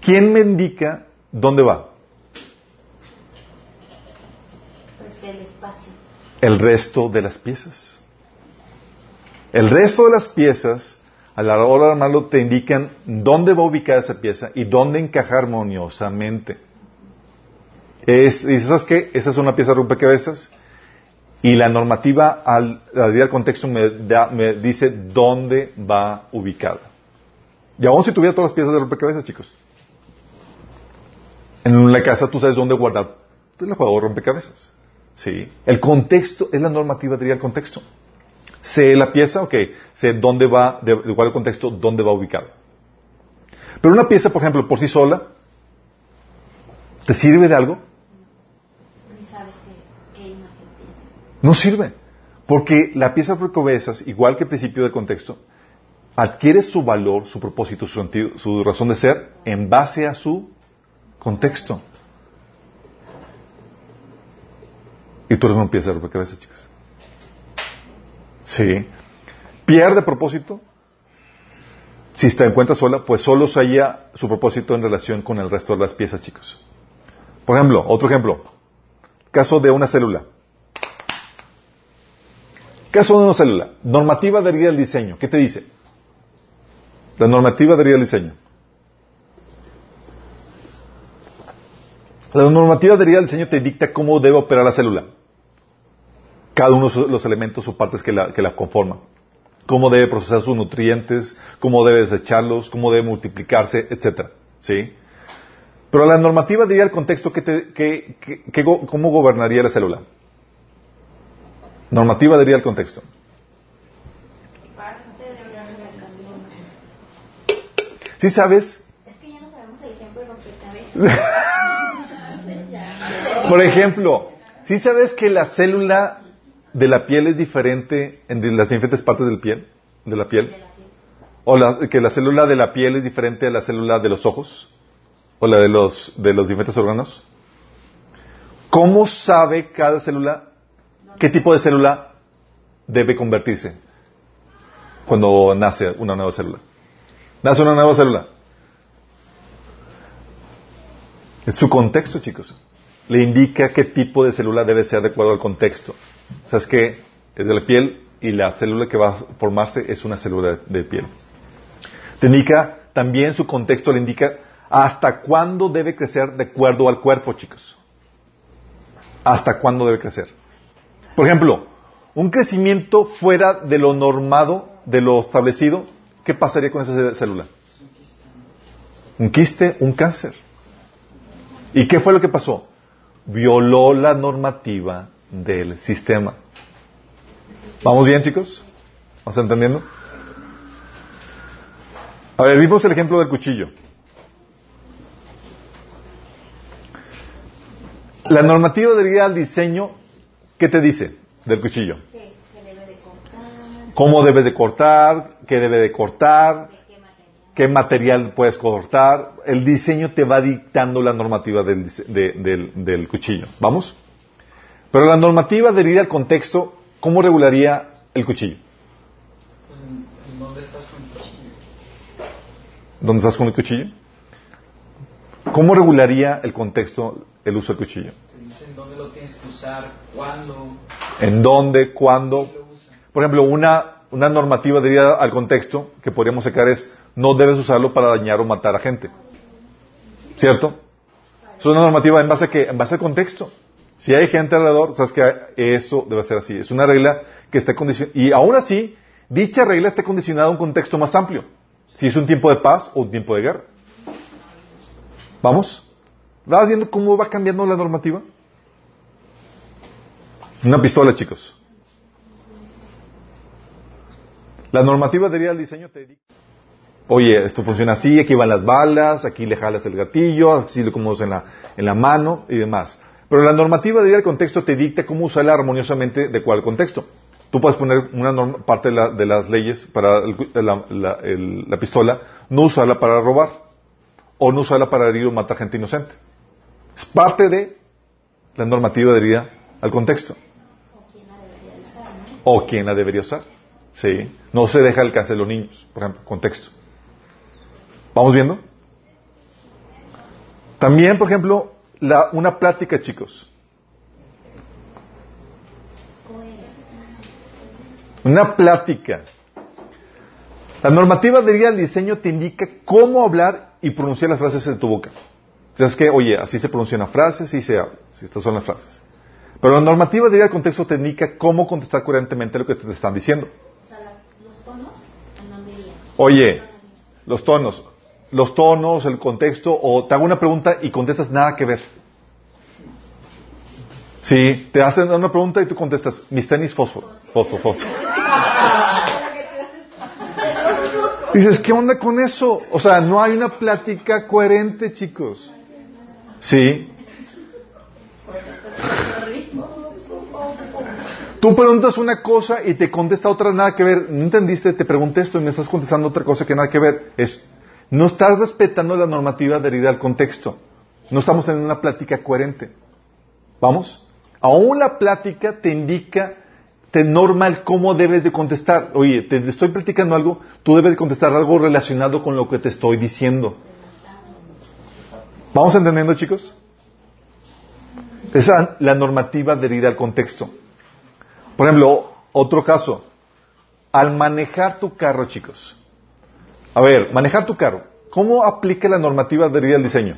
¿quién me indica dónde va? Pues el espacio. el resto de las piezas. El resto de las piezas, a la hora de armarlo, te indican dónde va ubicada esa pieza y dónde encaja armoniosamente. Es, dices, ¿sabes qué? Esa es una pieza de rompecabezas y la normativa al, al contexto me, da- me dice dónde va ubicada. Y aún si tuviera todas las piezas de rompecabezas, chicos. En la casa tú sabes dónde guardar el juego de rompecabezas. Sí. El contexto es la normativa diría el contexto. Sé la pieza, ok. Sé dónde va, de, de cuál contexto, dónde va ubicado. Pero una pieza, por ejemplo, por sí sola, ¿te sirve de algo? No sirve. Porque la pieza de rompecabezas, igual que el principio de contexto, adquiere su valor, su propósito, su sentido, su razón de ser en base a su contexto. Y tú eres una pieza de rompecabezas, chicas. Sí. Pierde propósito. Si te encuentras sola, pues solo se halla su propósito en relación con el resto de las piezas, chicos. Por ejemplo, otro ejemplo. Caso de una célula. Caso de una célula. Normativa adherida al diseño. ¿Qué te dice? La normativa adherida al diseño. La normativa adherida al diseño te dicta cómo debe operar la célula. Cada uno de los elementos o partes que la, que la conforman. Cómo debe procesar sus nutrientes, cómo debe desecharlos, cómo debe multiplicarse, etc. ¿Sí? Pero la normativa diría el contexto que te, que, que, cómo gobernaría la célula. Normativa diría el contexto. ¿Sí sabes? Es que ya no sabemos el ejemplo Por ejemplo, ¿sí sabes que la célula de la piel es diferente en las diferentes partes del piel, de la piel? ¿O que la célula de la piel es diferente a la célula de los ojos? ¿O la de los, de los diferentes órganos? ¿Cómo sabe cada célula qué tipo de célula debe convertirse cuando nace una nueva célula? Nace una nueva célula. En su contexto, chicos le indica qué tipo de célula debe ser de acuerdo al contexto. O sea, es que es de la piel y la célula que va a formarse es una célula de piel. Te indica también su contexto, le indica hasta cuándo debe crecer de acuerdo al cuerpo, chicos. Hasta cuándo debe crecer. Por ejemplo, un crecimiento fuera de lo normado, de lo establecido, ¿qué pasaría con esa célula? Un quiste, un cáncer. ¿Y qué fue lo que pasó? Violó la normativa del sistema. ¿Vamos bien, chicos? ¿Vamos entendiendo? A ver, vimos el ejemplo del cuchillo. La normativa diría al diseño, ¿qué te dice del cuchillo? ¿Cómo debes de cortar? ¿Qué debe de cortar? Qué material puedes cortar. El diseño te va dictando la normativa del, cuchillo. ¿Vamos? Pero la normativa deriva al contexto, ¿cómo regularía el cuchillo? Pues, ¿Dónde estás con el cuchillo? ¿Dónde estás con el cuchillo? ¿Cómo regularía el contexto el uso del cuchillo? Te dice en dónde lo tienes que usar, cuándo. ¿En dónde, cuándo? Por ejemplo, una, una normativa deriva al contexto que podríamos sacar es no debes usarlo para dañar o matar a gente. ¿Cierto? Es una normativa en base a en base al contexto. Si hay gente alrededor, sabes que eso debe ser así. Es una regla que está condicionada. Y aún así, dicha regla está condicionada a un contexto más amplio. Si es un tiempo de paz o un tiempo de guerra. ¿Vamos? ¿Vas viendo cómo va cambiando la normativa? Una pistola, chicos. La normativa diría el diseño te Oye, esto funciona así, aquí van las balas, aquí le jalas el gatillo, así lo como en la, en la mano y demás. Pero la normativa de el contexto te dicta cómo usarla armoniosamente de cuál contexto. Tú puedes poner una parte de, las leyes para la, pistola, no usarla para robar, o no usarla para herir o matar gente inocente. Es parte de la normativa de al contexto. O quién la debería usar, Sí. No se deja alcance de los niños, por ejemplo, contexto. ¿Vamos viendo? También, por ejemplo, la, una plática, chicos. Una plática. La normativa de guía del diseño te indica cómo hablar y pronunciar las frases en tu boca. O sea, es que, oye, así se pronuncia una frase, así se habla, si estas son las frases. Pero la normativa de guía del contexto te indica cómo contestar coherentemente lo que te están diciendo. O sea, los tonos, ¿en dónde? Oye, los tonos los tonos, el contexto, o te hago una pregunta y contestas nada que ver. Sí, te hacen una pregunta y tú contestas, mis tenis fósforo, fósforo, fósforo. Dices, ¿qué onda con eso? O sea, no hay una plática coherente, chicos. Sí. Tú preguntas una cosa y te contesta otra nada que ver. No entendiste, te pregunté esto y me estás contestando otra cosa que nada que ver. Es no estás respetando la normativa adherida al contexto. No estamos en una plática coherente. ¿Vamos? Aún la plática te indica, te norma el cómo debes de contestar. Oye, te estoy platicando algo, tú debes de contestar algo relacionado con lo que te estoy diciendo. ¿Vamos entendiendo, chicos? Esa es la normativa adherida al contexto. Por ejemplo, otro caso. Al manejar tu carro, chicos. A ver, manejar tu carro. ¿Cómo aplica la normativa adherida al diseño?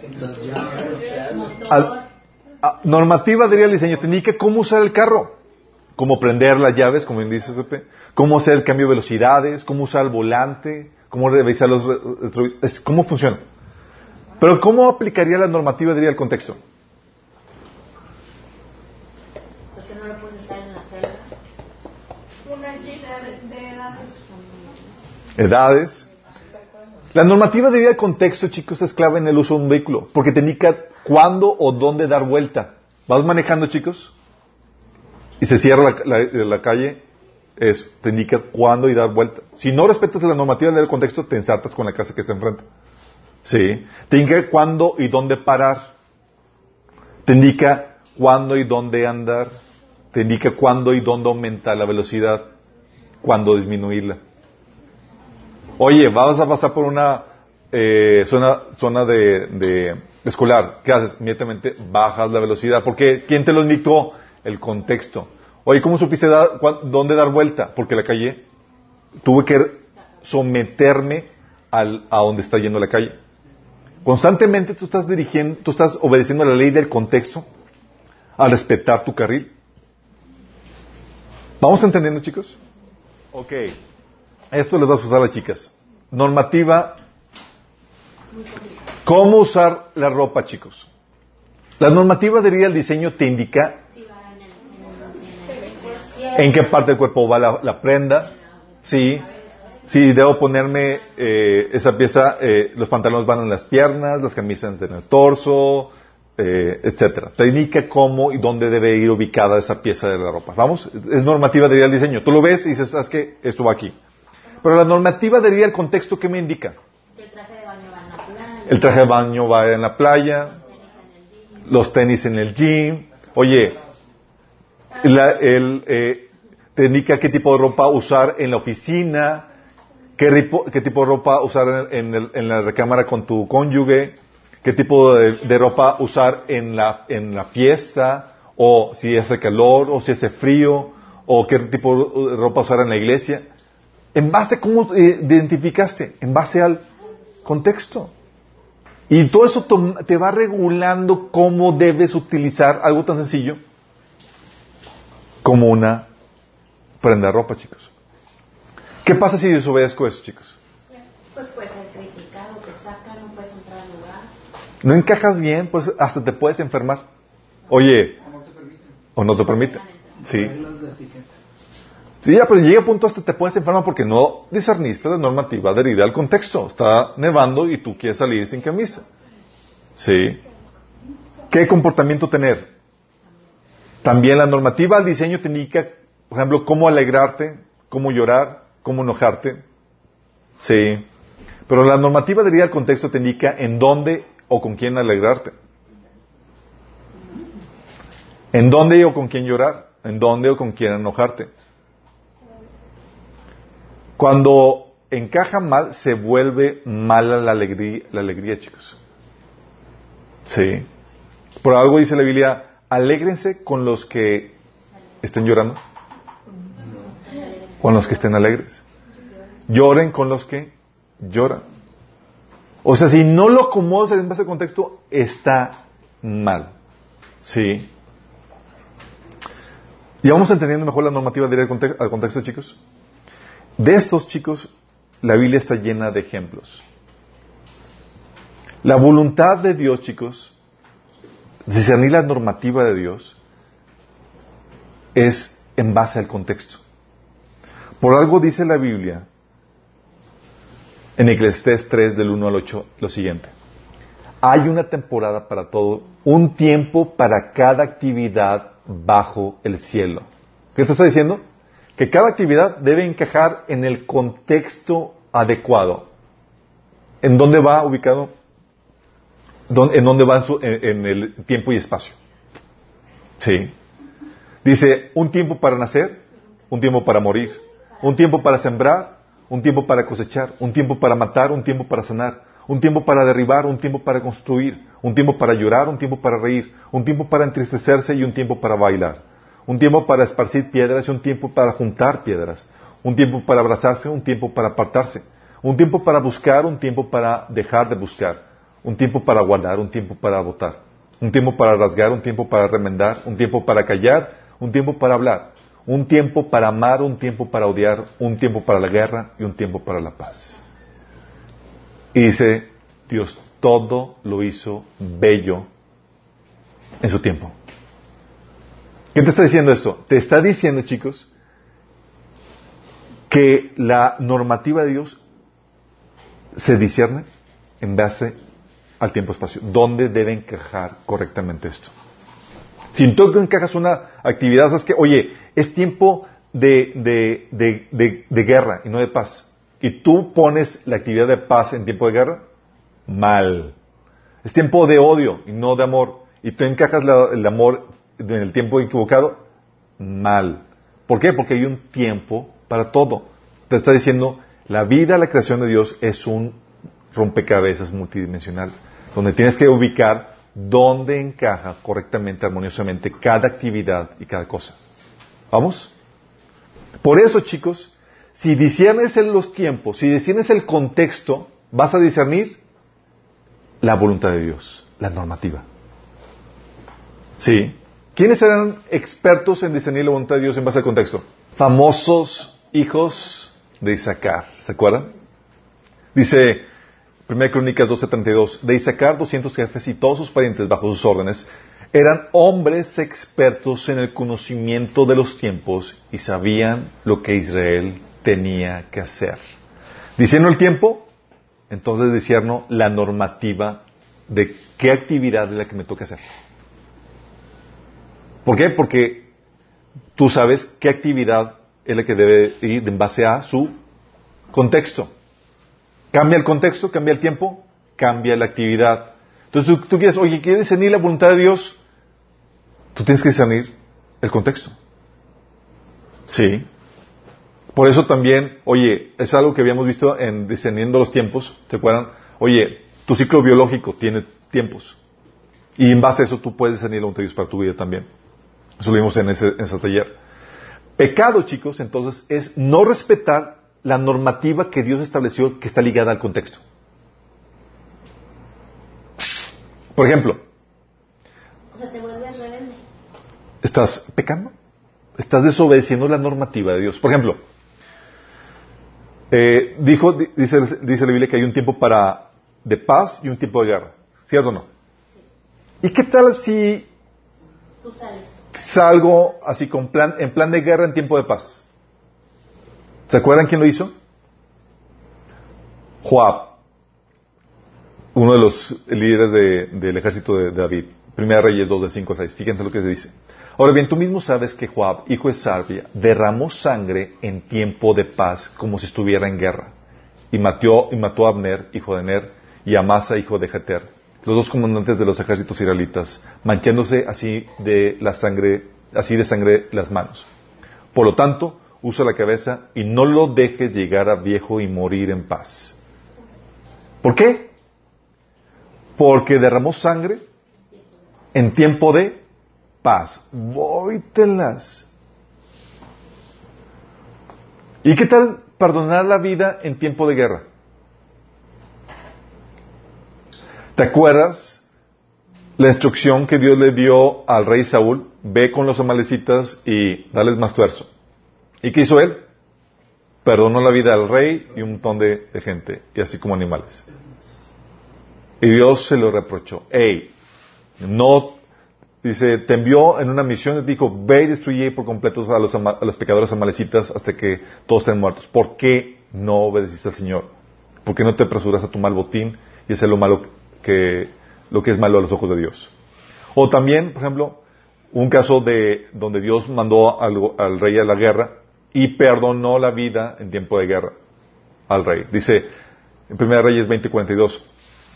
700 llaves. Motor. Al- ah, normativa diría el diseño técnica cómo usar el carro, cómo prender las llaves, como dice Pepe, cómo hacer el cambio de velocidades, cómo usar el volante, cómo revisar los re- retrovis- es- cómo funciona. Pero ¿cómo aplicaría la normativa diría el contexto? Porque no lo puedes usar en la celda. Una guía de, de edades. Edades. La normativa de vida del contexto, chicos, es clave en el uso de un vehículo, porque te indica cuándo o dónde dar vuelta. Vas manejando, chicos, y se cierra la, la- la calle, es, te indica cuándo y dar vuelta. Si no respetas la normativa del contexto, te ensartas con la casa que está enfrente. Sí. Te indica cuándo y dónde parar. Te indica cuándo y dónde andar. Te indica cuándo y dónde aumentar la velocidad, cuándo disminuirla. Oye, vas a pasar por una eh, zona, zona de, de escolar. ¿Qué haces? Inmediatamente bajas la velocidad. ¿Por qué? ¿Quién te lo indicó? El contexto. Oye, ¿cómo supiste dónde dar vuelta? Porque la calle tuve que someterme al, a donde está yendo la calle. Constantemente tú estás dirigiendo, tú estás obedeciendo la ley del contexto a respetar tu carril. ¿Vamos entendiendo, chicos? Ok. Esto les va a usar a las chicas. Normativa. ¿Cómo usar la ropa, chicos? La normativa diría el diseño te indica Sí, en, qué parte del cuerpo va la, prenda. Sí. Si debo ponerme eh, esa pieza, eh, los pantalones van en las piernas, las camisas en el torso, eh, etcétera. Te indica cómo y dónde debe ir ubicada esa pieza de la ropa. Vamos, es normativa el diseño. Tú lo ves y dices, ¿sabes qué? Esto va aquí. Pero la normativa diría el contexto que me indica. El traje de baño va en la playa. El traje de baño va en la playa, tenis en el gym. los tenis en el gym. Oye, la- el, eh, te indica qué tipo de ropa usar en la oficina, qué, ripo- qué tipo de ropa usar en, en el- en la recámara con tu cónyuge, qué tipo de, de ropa usar en la, en la fiesta, o si hace calor, o si hace frío, o qué tipo de ropa usar en la iglesia. ¿En base a cómo eh, identificaste? En base al contexto. Y todo eso te va regulando cómo debes utilizar algo tan sencillo como una prenda de ropa, chicos. ¿Qué pasa si desobedezco eso, chicos? Pues puede ser criticado, te sacan, no puedes entrar al lugar. No encajas bien, pues hasta te puedes enfermar. Oye, ¿O no te permiten? o no te permite. Sí. Sí, ya, pero llega a punto hasta te puedes enfermar porque no discerniste la normativa adherida al contexto. Está nevando y tú quieres salir sin camisa. Sí. ¿Qué comportamiento tener? También la normativa al diseño te indica, por ejemplo, cómo alegrarte, cómo llorar, cómo enojarte. Sí. Pero la normativa adherida al contexto te indica en dónde o con quién alegrarte. En dónde o con quién llorar. En dónde o con quién enojarte. Cuando encaja mal, se vuelve mala la alegría, la alegría, chicos. Sí. Por algo dice la Biblia, alégrense con los que estén llorando, con los que estén alegres. Lloren con los que lloran. O sea, si no lo acomodas en base al contexto, está mal. Sí. ¿Y vamos entendiendo mejor la normativa al contexto, chicos? De estos chicos, la Biblia está llena de ejemplos. La voluntad de Dios, chicos, discernir la normativa de Dios, es en base al contexto. Por algo dice la Biblia, en Eclesiastés 3 del 1 al 8, lo siguiente. Hay una temporada para todo, un tiempo para cada actividad bajo el cielo. ¿Qué te está diciendo? Que cada actividad debe encajar en el contexto adecuado. ¿En dónde va ubicado? ¿Dó- ¿En dónde va en el tiempo y espacio? Sí. Dice, un tiempo para nacer, un tiempo para morir, un tiempo para sembrar, un tiempo para cosechar, un tiempo para matar, un tiempo para sanar, un tiempo para derribar, un tiempo para construir, un tiempo para llorar, un tiempo para reír, un tiempo para entristecerse y un tiempo para bailar, un tiempo para esparcir piedras y un tiempo para juntar piedras, un tiempo para abrazarse, un tiempo para apartarse, Un tiempo para buscar, un tiempo para dejar de buscar. Un tiempo para guardar, un tiempo para votar. Un tiempo para rasgar, un tiempo para remendar. Un tiempo para callar, un tiempo para hablar. Un tiempo para amar, un tiempo para odiar. Un tiempo para la guerra y un tiempo para la paz. Y dice Dios, todo lo hizo bello en su tiempo. ¿Qué te está diciendo esto? Te está diciendo, chicos, que la normativa de Dios se discierne en base al tiempo-espacio. ¿Dónde debe encajar correctamente esto? Si tú encajas una actividad, sabes que, oye, es tiempo de, de, de, de, guerra y no de paz. Y tú pones la actividad de paz en tiempo de guerra, mal. Es tiempo de odio y no de amor. Y tú encajas el amor en el tiempo equivocado, mal. ¿Por qué? Porque hay un tiempo para todo. Te está diciendo, la vida, la creación de Dios es un rompecabezas multidimensional, donde tienes que ubicar dónde encaja correctamente, armoniosamente cada actividad y cada cosa. ¿Vamos? Por eso, chicos, si discernes en los tiempos, si discernes el contexto, vas a discernir la voluntad de Dios, la normativa. ¿Sí? ¿Quiénes eran expertos en discernir la voluntad de Dios en base al contexto? Famosos hijos de Isaacar. ¿Se acuerdan? Dice 1 Crónicas 12:32, de Isaacar 200 jefes y todos sus parientes bajo sus órdenes eran hombres expertos en el conocimiento de los tiempos y sabían lo que Israel tenía que hacer. Diciendo el tiempo, entonces discierno la normativa de qué actividad es la que me toca hacer. ¿Por qué? Porque tú sabes qué actividad es la que debe ir en base a su contexto. Cambia el contexto, cambia el tiempo, cambia la actividad. Entonces tú, quieres, oye, ¿quieres discernir la voluntad de Dios? Tú tienes que discernir el contexto. Sí. Por eso también, oye, es algo que habíamos visto en discerniendo los tiempos, ¿se acuerdan? Oye, tu ciclo biológico tiene tiempos. Y en base a eso tú puedes discernir la voluntad de Dios para tu vida también. Eso lo vimos en ese, en ese taller. Pecado, chicos, entonces, es no respetar la normativa que Dios estableció que está ligada al contexto. Por ejemplo, O sea, te vuelves rebelde. estás pecando, estás desobedeciendo la normativa de Dios. Por ejemplo, eh, dijo, di- dice, dice la Biblia que hay un tiempo para de paz y un tiempo de guerra, ¿cierto o no? ¿Y qué tal si Tú sales. Salgo así con plan, en plan de guerra en tiempo de paz. ¿Se acuerdan quién lo hizo? Joab, uno de los líderes de- del ejército de David. Primera Reyes 2, de 5 a 6. Fíjense lo que se dice. Ahora bien, tú mismo sabes que Joab, hijo de Sarbia, derramó sangre en tiempo de paz como si estuviera en guerra. Y mató, y mató a Abner, hijo de Ner, y a Amasa, hijo de Jeter, los dos comandantes de los ejércitos israelitas, manchándose así de la sangre, así de sangre las manos. Por lo tanto, usa la cabeza y no lo dejes llegar a viejo y morir en paz. ¿Por qué? Porque derramó sangre en tiempo de paz. Vóytelas. ¿Y qué tal perdonar la vida en tiempo de guerra? ¿Te acuerdas la instrucción que Dios le dio al rey Saúl? Ve con los amalecitas y dales más tuerzo. ¿Y qué hizo él? Perdonó la vida al rey y un montón de, gente, y así como animales. Y Dios se lo reprochó. Ey, no, dice, te envió en una misión y te dijo, ve y destruye por completo a los, a pecadores amalecitas hasta que todos estén muertos. ¿Por qué no obedeciste al Señor? ¿Por qué no te apresuras a tu mal botín y hacer lo malo que, lo que es malo a los ojos de Dios? O también, por ejemplo, un caso de donde Dios mandó al, rey a la guerra y perdonó la vida en tiempo de guerra al rey. Dice en 1 Reyes 20:42.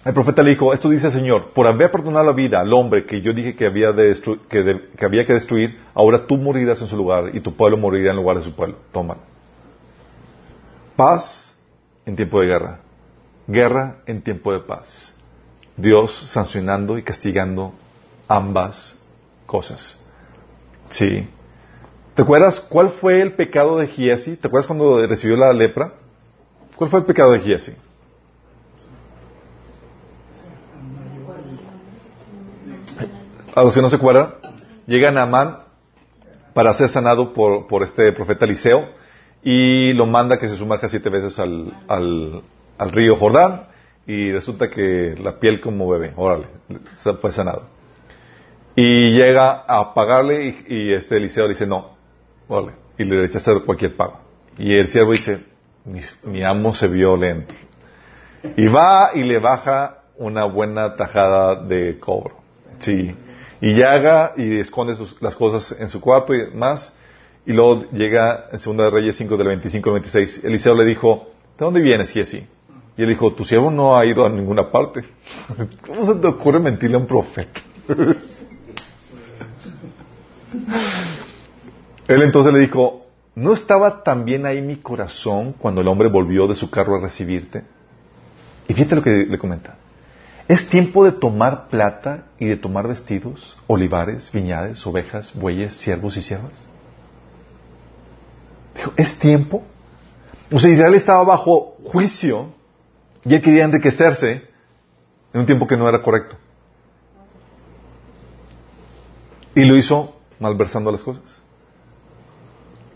El profeta le dijo, esto dice el Señor, por haber perdonado la vida al hombre que yo dije que había, de que, que había que destruir, ahora tú morirás en su lugar y tu pueblo morirá en lugar de su pueblo. Toma. Paz en tiempo de guerra. Guerra en tiempo de paz. Dios sancionando y castigando ambas cosas. Sí. ¿Te acuerdas cuál fue el pecado de Giesi? ¿Te acuerdas cuando recibió la lepra? ¿Cuál fue el pecado de Giesi? A los que no se acuerdan, llega Naamán para ser sanado por, por este profeta Eliseo y lo manda que se sumerja siete veces al, al, al río Jordán y resulta que la piel como bebé, órale, se fue sanado. Y llega a pagarle y, y este Eliseo dice no, órale, y le rechaza cualquier pago. Y el siervo dice, mi, mi amo se vio lento. Y va y le baja una buena tajada de cobro. Sí. Y llega y esconde sus- las cosas en su cuarto y más. Y luego llega en Segunda de Reyes 5 del 25 al 26. Eliseo le dijo, ¿de dónde vienes, Giesi? Y él dijo, tu siervo no ha ido a ninguna parte. ¿Cómo se te ocurre mentirle a un profeta? Él entonces le dijo, ¿no estaba también ahí mi corazón cuando el hombre volvió de su carro a recibirte? Y fíjate lo que le comenta. ¿Es tiempo de tomar plata y de tomar vestidos, olivares, viñades, ovejas, bueyes, siervos y siervas? Dijo, ¿es tiempo? O sea, Israel estaba bajo juicio y él quería enriquecerse en un tiempo que no era correcto. Y lo hizo malversando las cosas.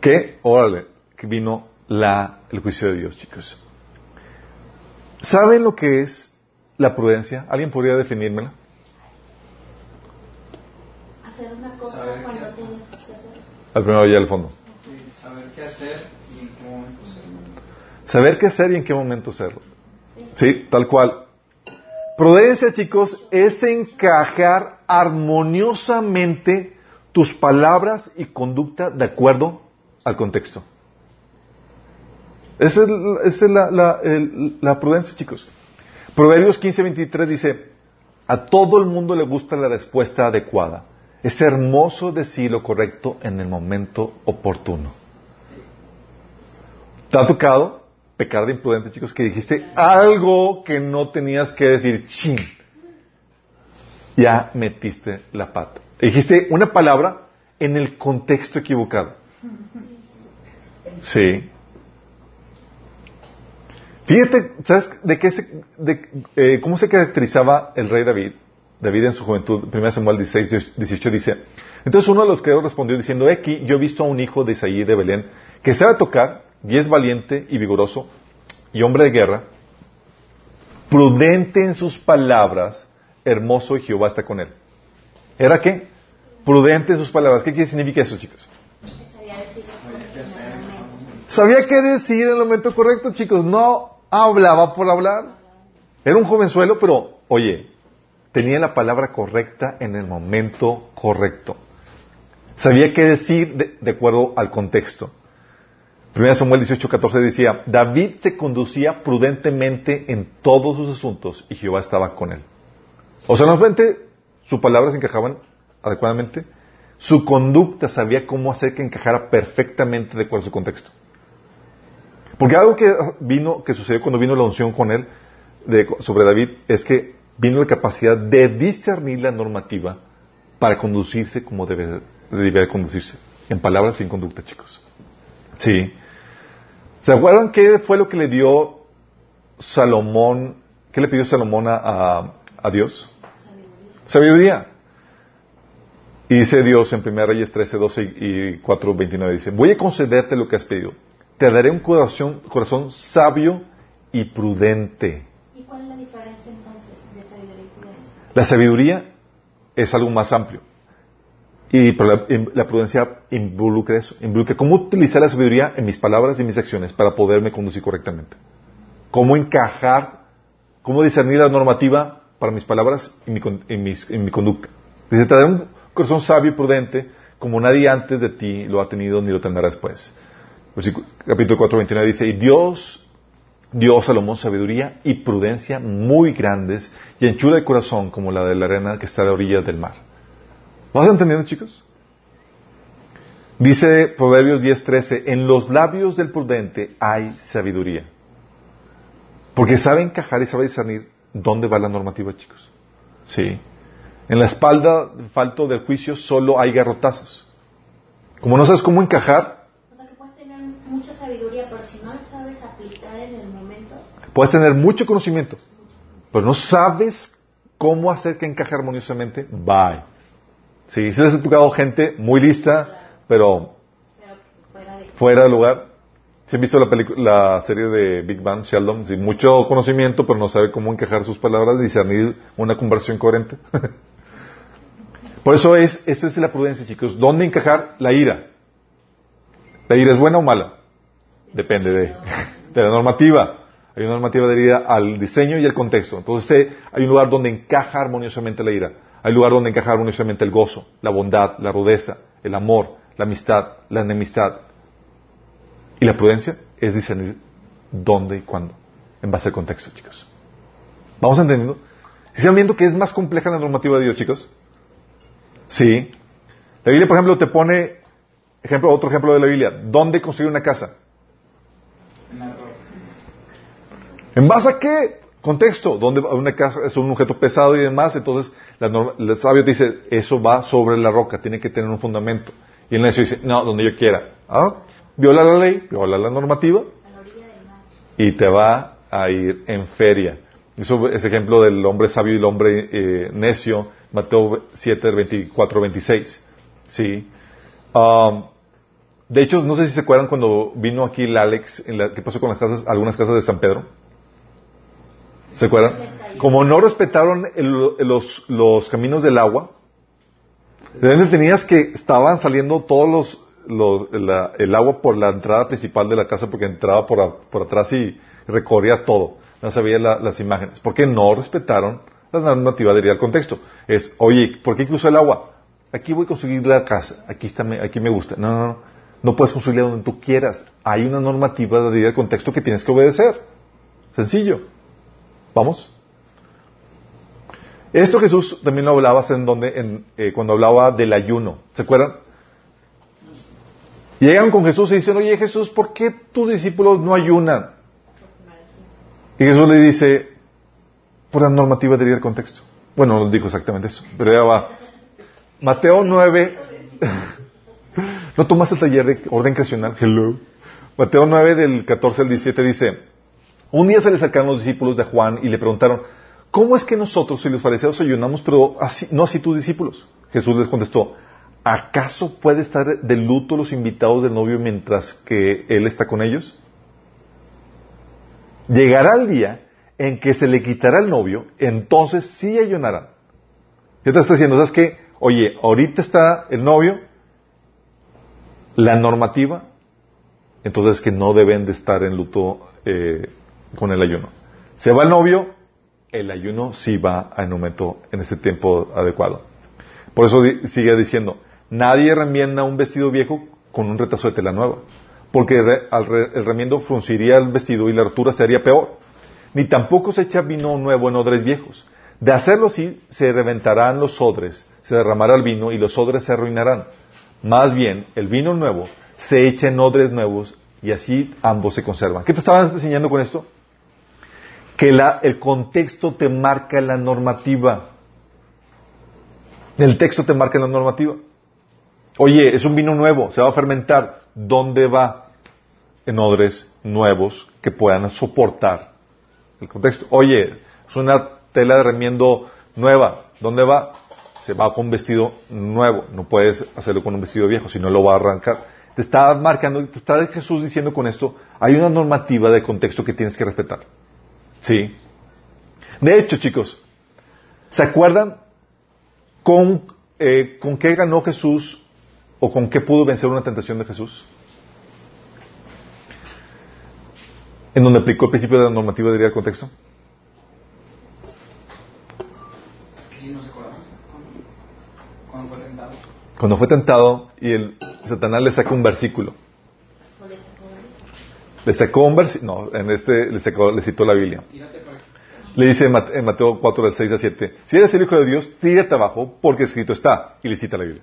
Que, órale, que vino la, el juicio de Dios, chicos. ¿Saben lo que es la prudencia? ¿Alguien podría definírmela? Hacer una cosa Saber cuando qué- tienes que hacer. Al primero allá al fondo. Sí, saber qué hacer y en qué momento hacerlo. Saber qué hacer y en qué momento hacerlo. Sí. Tal cual. Prudencia, chicos, es encajar armoniosamente tus palabras y conducta de acuerdo al contexto. Esa es, la- la prudencia, chicos. Proverbios 15:23 dice, a todo el mundo le gusta la respuesta adecuada. Es hermoso decir lo correcto en el momento oportuno. ¿Te ha tocado pecar de imprudente, chicos, que dijiste algo que no tenías que decir? ¡Chin! Ya metiste la pata. Dijiste una palabra en el contexto equivocado. Sí. Fíjate, ¿sabes de qué se, de, eh, cómo se caracterizaba el rey David? David en su juventud, 1 Samuel 16, 18 dice, entonces uno de los criados respondió diciendo, "He aquí, yo he visto a un hijo de Isaí de Belén que sabe tocar y es valiente y vigoroso y hombre de guerra, prudente en sus palabras, hermoso y Jehová está con él. ¿Era qué? Prudente en sus palabras. ¿Qué significa eso, chicos? Sabía qué decir en el momento correcto, chicos. No hablaba por hablar. Era un jovenzuelo, pero, oye, tenía la palabra correcta en el momento correcto. Sabía qué decir de, de acuerdo al contexto. 1 Samuel 18, 14 decía, David se conducía prudentemente en todos sus asuntos y Jehová estaba con él. O sea, no solamente sus palabras encajaban adecuadamente, su conducta sabía cómo hacer que encajara perfectamente de acuerdo a su contexto. Porque algo que vino, que sucedió cuando vino la unción con él sobre David es que vino la capacidad de discernir la normativa para conducirse como debe, debía de conducirse. En palabras sin conducta, chicos. Sí. ¿Se acuerdan qué fue lo que le dio Salomón? ¿Qué le pidió Salomón a, a- a Dios? Sabiduría. Y dice Dios en 1 Reyes 13, 12 y 4, 29, dice, voy a concederte lo que has pedido. Te daré un corazón, corazón sabio y prudente. ¿Y cuál es la diferencia entonces de sabiduría y prudencia? La sabiduría es algo más amplio. Y la, prudencia involucra eso. Involucra cómo utilizar la sabiduría en mis palabras y mis acciones para poderme conducir correctamente. Cómo encajar, cómo discernir la normativa para mis palabras y mi, mi conducta. Dice, te un corazón sabio y prudente como nadie antes de ti lo ha tenido ni lo tendrá después. Capítulo 4, 29 dice, y Dios dio a Salomón sabiduría y prudencia muy grandes y anchura de corazón como la de la arena que está a la orilla del mar. ¿Vas entendiendo, chicos? Dice Proverbios 10:13, en los labios del prudente hay sabiduría. Porque sabe encajar y sabe discernir dónde va la normativa, chicos. Sí. En la espalda falto del juicio solo hay garrotazos. Como no sabes cómo encajar, O sea que puedes tener mucha sabiduría, pero si no la sabes aplicar en el momento Puedes tener mucho conocimiento, pero no sabes cómo hacer que encaje armoniosamente. Bye. Sí, si les ha tocado gente muy lista, pero fuera de... lugar. Si han visto la, la serie de Big Bang Sheldon, sin mucho conocimiento, pero no sabe cómo encajar sus palabras discernir una conversión coherente. Por eso es, eso es la prudencia, chicos. ¿Dónde encajar la ira? ¿La ira es buena o mala? Depende de, de la normativa. Hay una normativa de ira al diseño y al contexto. Entonces eh, hay un lugar donde encaja armoniosamente la ira. Hay lugar donde encaja armoniosamente el gozo, la bondad, la rudeza, el amor, la amistad, la enemistad. Y la prudencia es discernir dónde y cuándo, en base al contexto, chicos. ¿Vamos entendiendo? ¿Sí ¿Están viendo que es más compleja la normativa de Dios, chicos? Sí. La Biblia, por ejemplo, te pone, ejemplo, otro ejemplo de la Biblia, ¿dónde construir una casa? En la roca. ¿En base a qué? Contexto, donde una casa es un objeto pesado y demás, entonces la el sabio dice, eso va sobre la roca, tiene que tener un fundamento. Y el necio dice, no, donde yo quiera. Ah, viola la ley, viola la normativa y te va a ir en feria. Eso es ejemplo del hombre sabio y el hombre eh, necio, Mateo 7, 24, 26. Sí. Um, de hecho, no sé si se acuerdan cuando vino aquí el Alex, en la- ¿qué pasó con las casas, algunas casas de San Pedro? ¿Se acuerdan? Como no respetaron el- los, los caminos del agua, de donde tenías que estaban saliendo todos los, los- la- el agua por la entrada principal de la casa porque entraba por, a- por atrás y recorría todo. No la- las imágenes. Porque no respetaron la normativa de ir al contexto. Es, oye, ¿por qué incluso el agua? Aquí voy a construir la casa. Aquí está, aquí me gusta. No, no, no. No puedes construirla donde tú quieras. Hay una normativa de al contexto que tienes que obedecer. Sencillo. ¿Vamos? Esto Jesús también lo hablaba en donde, en, eh, cuando hablaba del ayuno. ¿Se acuerdan? Llegan con Jesús y dicen, oye Jesús, ¿por qué tus discípulos no ayunan? Y Jesús le dice, por la normativa de ir al contexto. Bueno, no dijo exactamente eso, pero ya va. Mateo 9. ¿No tomaste el taller de orden creacional? Hello. Mateo 9 del 14 al 17 dice, un día se le acercaron los discípulos de Juan y le preguntaron, ¿cómo es que nosotros y los fariseos ayunamos, pero así, no así tus discípulos? Jesús les contestó, ¿acaso puede estar de luto los invitados del novio mientras que él está con ellos? Llegará el día en que se le quitará el novio, entonces sí ayunarán. ¿Qué te está diciendo? ¿Sabes qué? Oye, ahorita está el novio, la normativa, entonces que no deben de estar en luto eh, con el ayuno. Se va el novio, el ayuno sí va en aumento en ese tiempo adecuado. Por eso di- sigue diciendo, nadie remienda un vestido viejo con un retazo de tela nueva, porque el remiendo frunciría el vestido y la rotura se haría peor. Ni tampoco se echa vino nuevo en odres viejos. De hacerlo así, se reventarán los odres, se derramará el vino y los odres se arruinarán. Más bien, el vino nuevo se echa en odres nuevos y así ambos se conservan. ¿Qué te estaban enseñando con esto? Que la- el contexto te marca la normativa. El texto te marca la normativa. Oye, es un vino nuevo, se va a fermentar. ¿Dónde va? En odres nuevos que puedan soportar el contexto. Oye, es una tela de remiendo nueva. ¿Dónde va? Se va con un vestido nuevo. No puedes hacerlo con un vestido viejo, si no lo va a arrancar. Te está marcando, te está Jesús diciendo con esto, hay una normativa de contexto que tienes que respetar. Sí. De hecho, chicos, ¿se acuerdan con, eh, con qué ganó Jesús o con qué pudo vencer una tentación de Jesús? En donde aplicó el principio de la normativa de al contexto. Cuando fue tentado y el Satanás le saca un versículo. O le sacó varios. Le sacó un versículo, no, en este le, sacó, le citó la Biblia. Le dice en Mate- en Mateo 4, del 6 a 7, si eres el Hijo de Dios, tírate abajo, porque escrito está, y le cita la Biblia.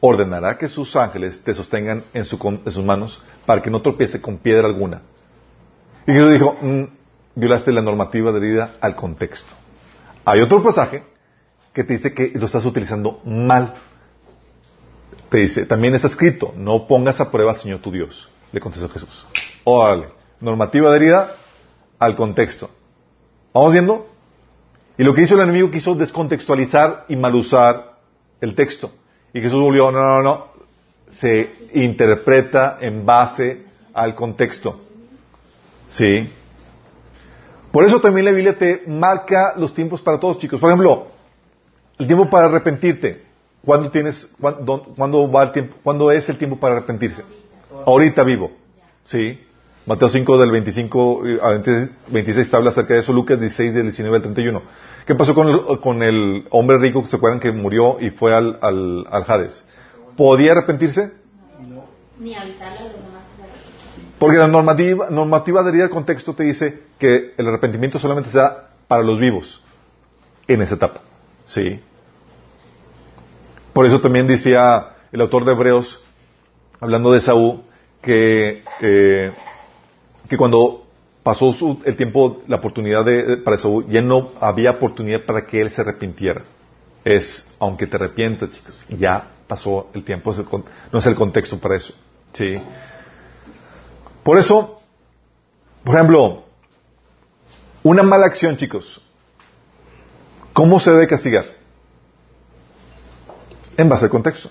Ordenará que sus ángeles te sostengan en, su con- en sus manos para que no tropiece con piedra alguna. Y Jesús dijo, "Mm, violaste la normativa debida al contexto. Hay otro pasaje que te dice que lo estás utilizando mal. Te dice, también está escrito, no pongas a prueba al Señor tu Dios. Le contestó Jesús. Órale, normativa de herida al contexto. ¿Vamos viendo? Y lo que hizo el enemigo quiso descontextualizar y mal usar el texto. Y Jesús volvió, no, no, no, se interpreta en base al contexto. ¿Sí? Por eso también la Biblia te marca los tiempos para todos, chicos. Por ejemplo, el tiempo para arrepentirte. ¿Cuándo tienes, cuándo va el tiempo, cuándo es el tiempo para arrepentirse? Ahorita vivo. ¿Sí? Mateo 5 del 25 a 26 habla acerca de eso, Lucas 16 del 19 al 31. ¿Qué pasó con el, con el hombre rico que se acuerdan que murió y fue al, al, al Hades? ¿Podía arrepentirse? Ni avisarle a los demás. Porque la normativa, normativa adherida al contexto te dice que el arrepentimiento solamente se da para los vivos en esa etapa. ¿Sí? Por eso también decía el autor de Hebreos, hablando de Saúl, que, eh, que cuando pasó su- el tiempo, la oportunidad de, para Saúl, ya no había oportunidad para que él se arrepintiera. Es, aunque te arrepientas, chicos, ya pasó el tiempo, no es el contexto para eso. ¿Sí? Por eso, por ejemplo, una mala acción, chicos, ¿cómo se debe castigar? En base al contexto.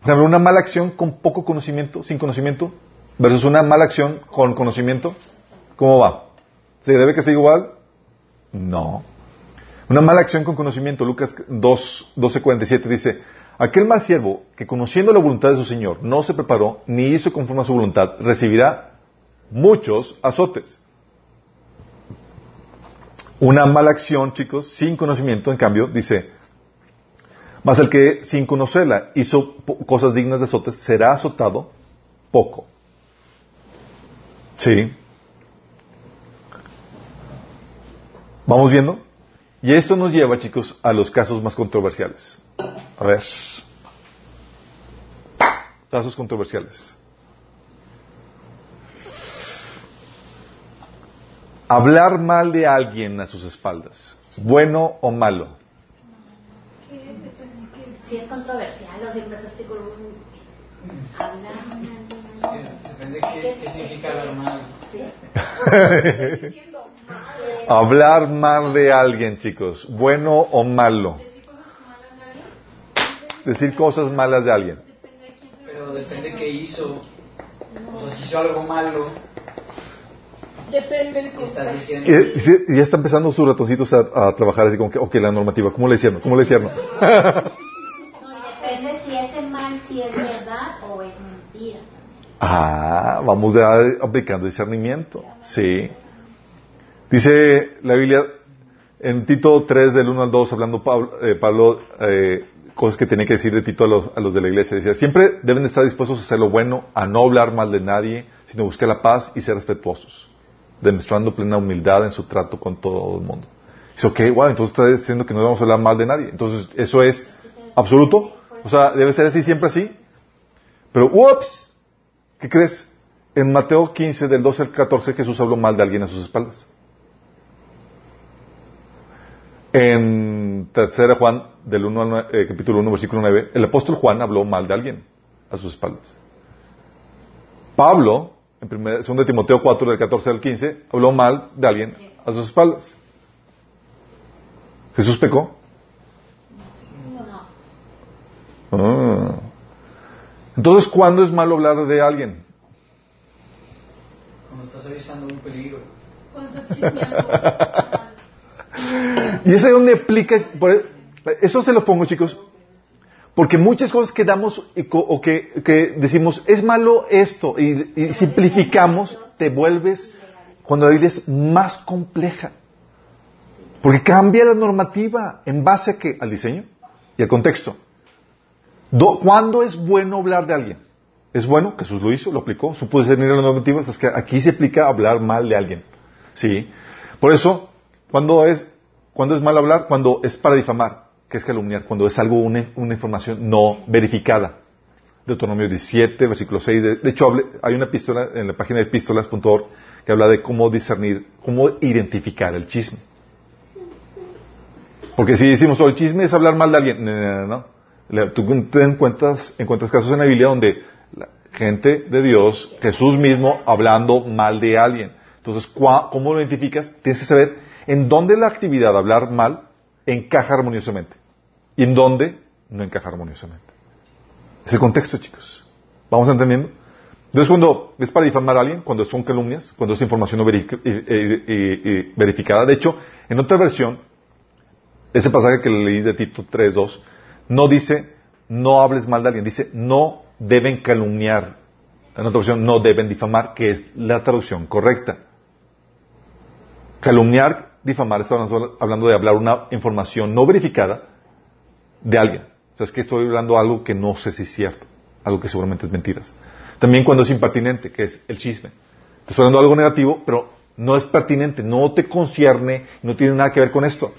Por ejemplo, una mala acción con poco conocimiento, sin conocimiento, versus una mala acción con conocimiento, ¿cómo va? ¿Se debe castigar igual? No. Una mala acción con conocimiento, Lucas 2, 12:47 dice, aquel mal siervo que conociendo la voluntad de su Señor no se preparó ni hizo conforme a su voluntad, recibirá muchos azotes. Una mala acción, chicos, sin conocimiento, en cambio, dice, mas el que sin conocerla hizo cosas dignas de azotes, será azotado poco. ¿Sí? ¿Vamos viendo? Y esto nos lleva, chicos, a los casos más controversiales. A ver. Casos controversiales. Hablar mal de alguien a sus espaldas, bueno o malo. Si es controversial o siempre es un... Hablar mal. Depende de qué, significa hablar mal. Hablar mal de alguien, chicos, bueno o malo. Decir cosas malas de alguien. Alguien. Depende de Pero qué hizo. O sea, si hizo algo malo, Depende del. Y, y ya están empezando sus ratoncitos a, a trabajar así como que, ok, la normativa, ¿cómo le hicieron? ¿Cómo le hicieron? No, depende si ese mal si es verdad o es mentira. Ah, vamos ya aplicando discernimiento. Sí. Dice la Biblia en Tito 3 del 1 al 2, hablando Pablo, eh, Pablo, eh, cosas que tenía que decir de Tito a los, a los de la iglesia. Decía, siempre deben estar dispuestos a hacer lo bueno, a no hablar mal de nadie, sino buscar la paz y ser respetuosos, demostrando plena humildad en su trato con todo el mundo. Dice, ok, wow, entonces está diciendo que no debemos hablar mal de nadie. Entonces, ¿eso es absoluto? O sea, ¿debe ser así, siempre así? Pero, ups, ¿qué crees? En Mateo 15, del 12 al 14, Jesús habló mal de alguien a sus espaldas. En tercera Juan, del 1 al 9, eh, capítulo 1, versículo 9, el apóstol Juan habló mal de alguien a sus espaldas. Pablo, en 2 Timoteo 4, del 14 al 15, habló mal de alguien a sus espaldas. ¿Jesús pecó? No. Ah. Entonces, ¿cuándo es malo hablar de alguien? Cuando estás avisando un peligro. Cuando estás. Y es ahí donde aplica, por- eso se lo pongo chicos, porque muchas cosas que damos y co- o que, que decimos, es malo esto, y, y simplificamos, te vuelves, cuando la Biblia es más compleja. Porque cambia la normativa en base a qué? Al diseño y al contexto. Do- ¿Cuándo es bueno hablar de alguien? Es bueno, Jesús lo hizo, lo aplicó, supo discernir la normativa, es que aquí se aplica hablar mal de alguien. ¿Sí? Por eso, cuando es, cuando es mal hablar? Cuando es para difamar, que es calumniar, cuando es algo, una, información no verificada. Deuteronomio 17, versículo 6. De, hecho, hay una epístola en la página de epístolas.org que habla de cómo discernir, cómo identificar el chisme. Porque si decimos, oh, el chisme es hablar mal de alguien, no, no, no, no. Tú te encuentras, encuentras casos en la Biblia donde la gente de Dios, Jesús mismo, hablando mal de alguien. Entonces, ¿cuá- ¿cómo lo identificas? Tienes que saber en dónde la actividad de hablar mal encaja armoniosamente y en dónde no encaja armoniosamente. Es el contexto, chicos. ¿Vamos entendiendo? Entonces, cuando es para difamar a alguien, cuando son calumnias, cuando es información no verifi- eh, eh, eh, eh, verificada. De hecho, en otra versión, ese pasaje que leí de Tito 3.2, no dice no hables mal de alguien, dice no deben calumniar. En otra versión, no deben difamar, que es la traducción correcta. Calumniar, difamar, hablando- hablando de hablar una información no verificada de alguien. O sea, es que estoy hablando algo que no sé si es cierto, algo que seguramente es mentiras. También cuando es impertinente, que es el chisme. Te estoy hablando de algo negativo, pero no es pertinente, no te concierne, no tiene nada que ver con esto.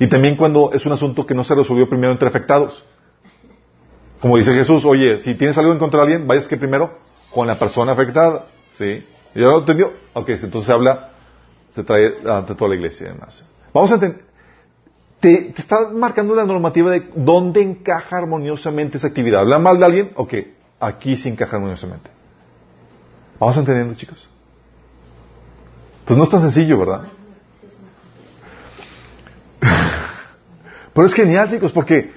Y también cuando es un asunto que no se resolvió primero entre afectados. Como dice Jesús, oye, si tienes algo en contra de alguien, vayas que primero con la persona afectada. ¿Sí? ¿Ya lo entendió? Ok, entonces se habla, se trae ante toda la iglesia y. Vamos a entender. Te, te está marcando la normativa de dónde encaja armoniosamente esa actividad. ¿Habla mal de alguien? Ok, aquí sí encaja armoniosamente. ¿Vamos entendiendo, chicos? Pues no es tan sencillo, ¿verdad? Pero es genial, chicos, porque,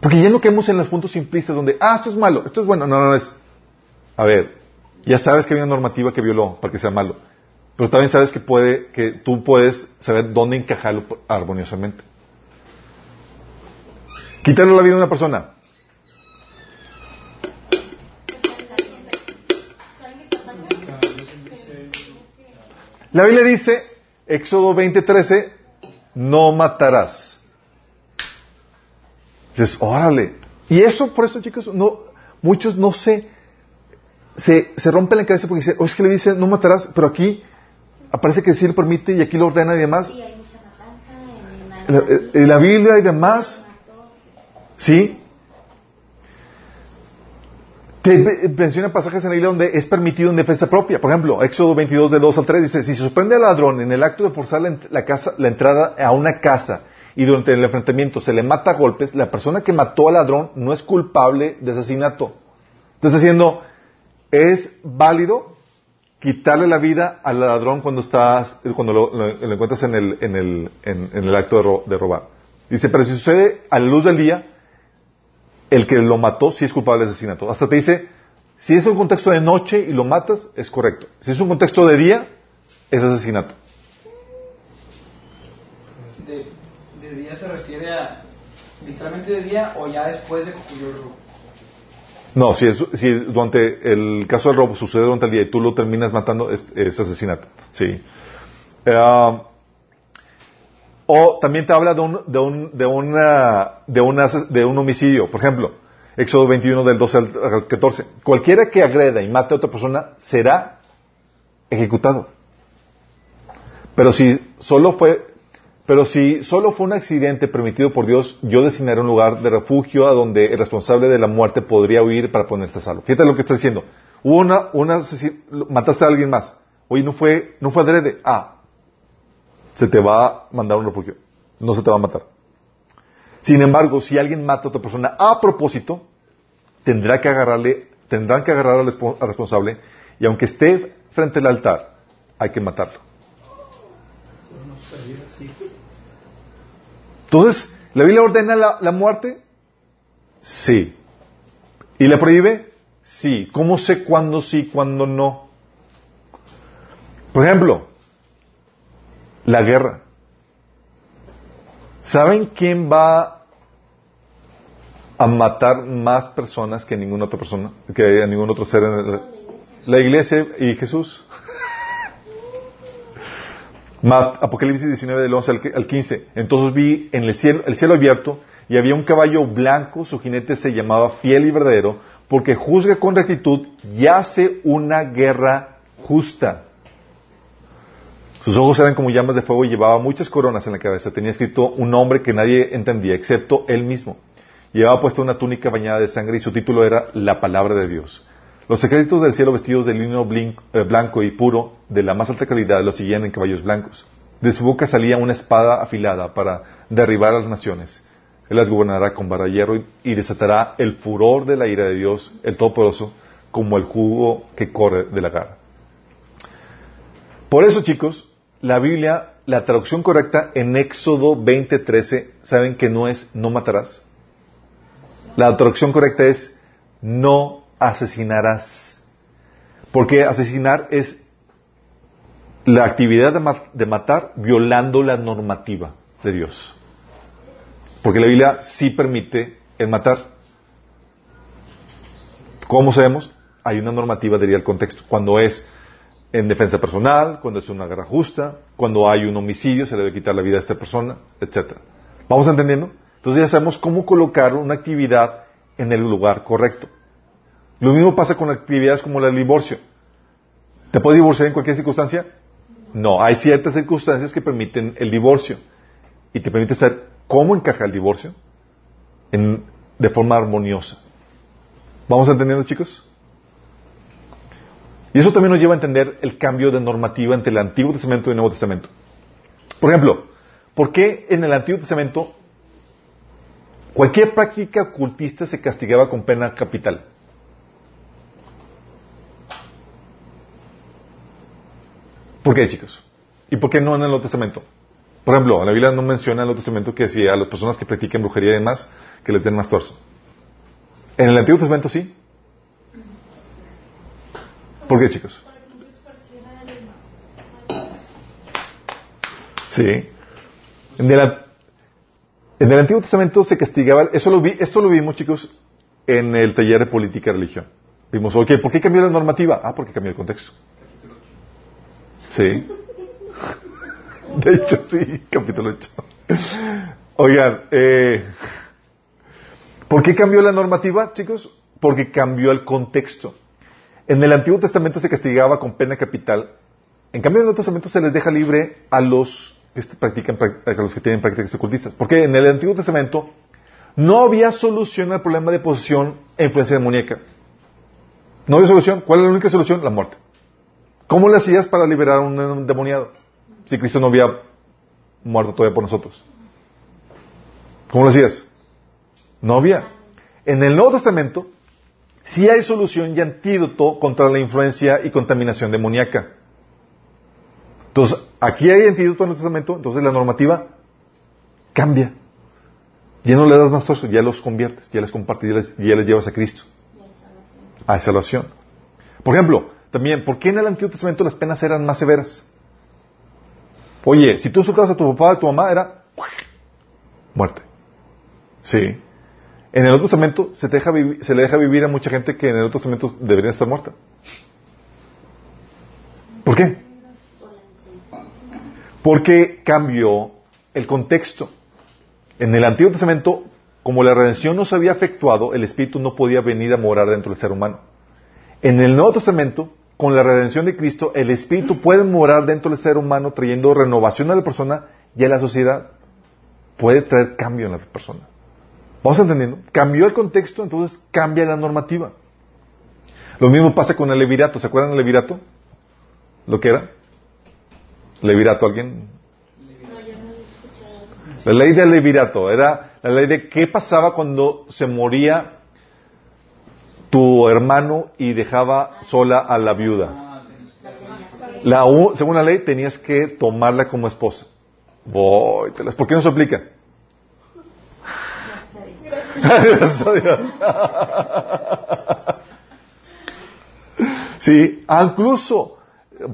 porque ya no quedamos en los puntos simplistas donde, ah, esto es malo, esto es bueno. No, no, no es. A ver, ya sabes que hay una normativa que violó para que sea malo. Pero también sabes que puede, que tú puedes saber dónde encajarlo armoniosamente. Quitarle la vida a una persona. La Biblia dice, Éxodo 20:13, no matarás. Dices, órale. Y eso, por eso, chicos, no, muchos no se, se, se rompen la cabeza porque dicen, oh, es que le dice, no matarás, pero aquí aparece que sí lo permite y aquí lo ordena y demás. Sí, hay mucha matanza en la, en la Biblia y demás, ¿sí? Te menciona pasajes en la Biblia donde es permitido en defensa propia. Por ejemplo, Éxodo 22, del 2 al 3 dice, si se sorprende al ladrón en el acto de forzar la, la casa, la entrada a una casa y durante el enfrentamiento se le mata a golpes, la persona que mató al ladrón no es culpable de asesinato. Entonces diciendo, es válido quitarle la vida al ladrón cuando estás, cuando lo, encuentras en el, en el, en, en el acto de, ro- de robar. Dice, pero si sucede a la luz del día, el que lo mató sí es culpable de asesinato. Hasta te dice, si es un contexto de noche y lo matas, es correcto. Si es un contexto de día, es asesinato. De, de día se refiere a literalmente de día o ya después de que el robo. No, si, es, si durante el caso del robo sucede durante el día y tú lo terminas matando, es, es asesinato. Sí. Eh, o también te habla de un, de un, de una, de una- de un homicidio. Por ejemplo, Éxodo 21 del 12 al al 14. Cualquiera que agreda y mate a otra persona será ejecutado. Pero si solo fue, pero si solo fue un accidente permitido por Dios, yo designaré un lugar de refugio a donde el responsable de la muerte podría huir para ponerse a salvo. Fíjate lo que está diciendo. Hubo una, una mataste a alguien más. Oye, no fue, no fue adrede. Ah, se te va a mandar un refugio. No se te va a matar. Sin embargo, si alguien mata a otra persona a propósito, tendrá que agarrarle, tendrán que agarrar al responsable y aunque esté frente al altar, hay que matarlo. Entonces, ¿la Biblia ordena la, la muerte? Sí. ¿Y la prohíbe? Sí. ¿Cómo sé cuándo sí, cuándo no? Por ejemplo, la guerra. ¿Saben quién va a matar más personas que ninguna otra persona? Que a ningún otro ser en el- la iglesia y Jesús. Apocalipsis 19 del 11 al qui- al 15. Entonces vi en el cielo, el cielo abierto y había un caballo blanco, su jinete se llamaba fiel y verdadero, porque juzga con rectitud y hace una guerra justa. Sus ojos eran como llamas de fuego y llevaba muchas coronas en la cabeza. Tenía escrito un nombre que nadie entendía, excepto él mismo. Llevaba puesta una túnica bañada de sangre y su título era La Palabra de Dios. Los ejércitos del cielo vestidos de lino eh, blanco y puro de la más alta calidad los seguían en caballos blancos. De su boca salía una espada afilada para derribar a las naciones. Él las gobernará con vara hierro y, desatará el furor de la ira de Dios, el Todopoderoso, como el jugo que corre de la garra. Por eso, chicos, la Biblia, la traducción correcta en Éxodo 20:13, ¿saben que no es no matarás? La traducción correcta es no asesinarás. Porque asesinar es la actividad de, ma- de matar violando la normativa de Dios. Porque la Biblia sí permite el matar. ¿Cómo sabemos? Hay una normativa diría el contexto. Cuando es en defensa personal, cuando es una guerra justa, cuando hay un homicidio, se debe quitar la vida a esta persona, etcétera. ¿Vamos entendiendo? Entonces ya sabemos cómo colocar una actividad en el lugar correcto. Lo mismo pasa con actividades como el divorcio. ¿Te puedes divorciar en cualquier circunstancia? No, hay ciertas circunstancias que permiten el divorcio y te permite saber cómo encaja el divorcio de forma armoniosa. ¿Vamos entendiendo, chicos? Y eso también nos lleva a entender el cambio de normativa entre el Antiguo Testamento y el Nuevo Testamento. Por ejemplo, ¿por qué en el Antiguo Testamento cualquier práctica ocultista se castigaba con pena capital? ¿Por qué, chicos? ¿Y por qué no en el Nuevo Testamento? Por ejemplo, la Biblia no menciona en el Nuevo Testamento que si a las personas que practiquen brujería y demás, que les den más torso. En el Antiguo Testamento sí. ¿Por qué, chicos? Sí. En el, en el Antiguo Testamento se castigaba, eso lo vi, esto lo vimos, chicos, en el taller de política y religión. Vimos, ok, ¿por qué cambió la normativa? Ah, porque cambió el contexto. Sí. De hecho, sí, capítulo 8. Oigan, eh, ¿por qué cambió la normativa, chicos? Porque cambió el contexto. En el Antiguo Testamento se castigaba con pena capital. En cambio, en el Nuevo Testamento se les deja libre a los que practican, prac- a los que tienen prácticas ocultistas. Porque en el Antiguo Testamento no había solución al problema de posesión e influencia demoníaca. No había solución. ¿Cuál es la única solución? La muerte. ¿Cómo le hacías para liberar a un endemoniado? Si Cristo no había muerto todavía por nosotros. ¿Cómo lo hacías? No había. En el Nuevo Testamento sí hay solución y antídoto contra la influencia y contaminación demoníaca. Entonces, aquí hay antídoto en el Testamento, entonces la normativa cambia. Ya no le das más torso, ya los conviertes, ya les compartes, ya les, ya les llevas a Cristo, a salvación. Por ejemplo, también, ¿por qué en el Antiguo Testamento las penas eran más severas? Oye, si tú insultabas a tu papá o a tu mamá, era muerte. Sí. En el Nuevo Testamento se, deja se le deja vivir a mucha gente que en el Nuevo Testamento debería estar muerta. ¿Por qué? Porque cambió el contexto. En el Antiguo Testamento, como la redención no se había efectuado, el Espíritu no podía venir a morar dentro del ser humano. En el Nuevo Testamento, con la redención de Cristo, el Espíritu puede morar dentro del ser humano trayendo renovación a la persona y a la sociedad. Puede traer cambio en la persona. ¿Vamos entendiendo? Cambió el contexto, entonces cambia la normativa. Lo mismo pasa con el levirato. ¿Se acuerdan del levirato? ¿Lo que era? ¿Levirato alguien? La ley del levirato era la ley de qué pasaba cuando se moría hermano y dejaba sola a la viuda. La, según la ley tenías que tomarla como esposa. Voy, ¿Por qué no se aplica? Gracias sí, incluso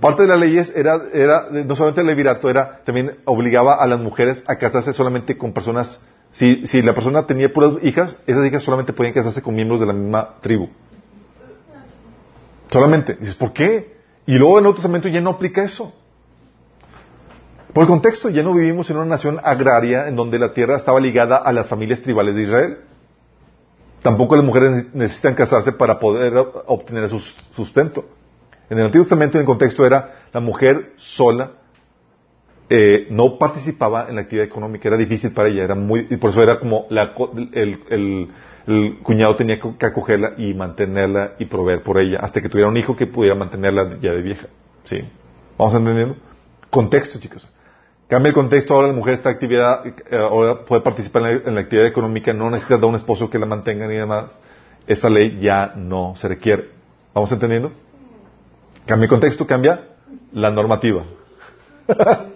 parte de las leyes era, era no solamente el levirato, era también obligaba a las mujeres a casarse solamente con personas. Si, si la persona tenía puras hijas, esas hijas solamente podían casarse con miembros de la misma tribu. Solamente. Dices, ¿por qué? Y luego en el Nuevo Testamento ya no aplica eso. Por el contexto, ya no vivimos en una nación agraria en donde la tierra estaba ligada a las familias tribales de Israel. Tampoco las mujeres necesitan casarse para poder obtener su sustento. En el Antiguo Testamento, en el contexto era la mujer sola, eh, no participaba en la actividad económica, era difícil para ella, era muy, y por eso era como la, el- el cuñado tenía que acogerla y mantenerla y proveer por ella, hasta que tuviera un hijo que pudiera mantenerla ya de vieja. ¿Sí? ¿Vamos entendiendo? Contexto, chicos. Cambia el contexto, ahora la mujer esta actividad, eh, ahora puede participar en la, actividad económica, no necesita de un esposo que la mantenga ni demás. Esta ley ya no se requiere. ¿Vamos entendiendo? Cambia el contexto, cambia La normativa.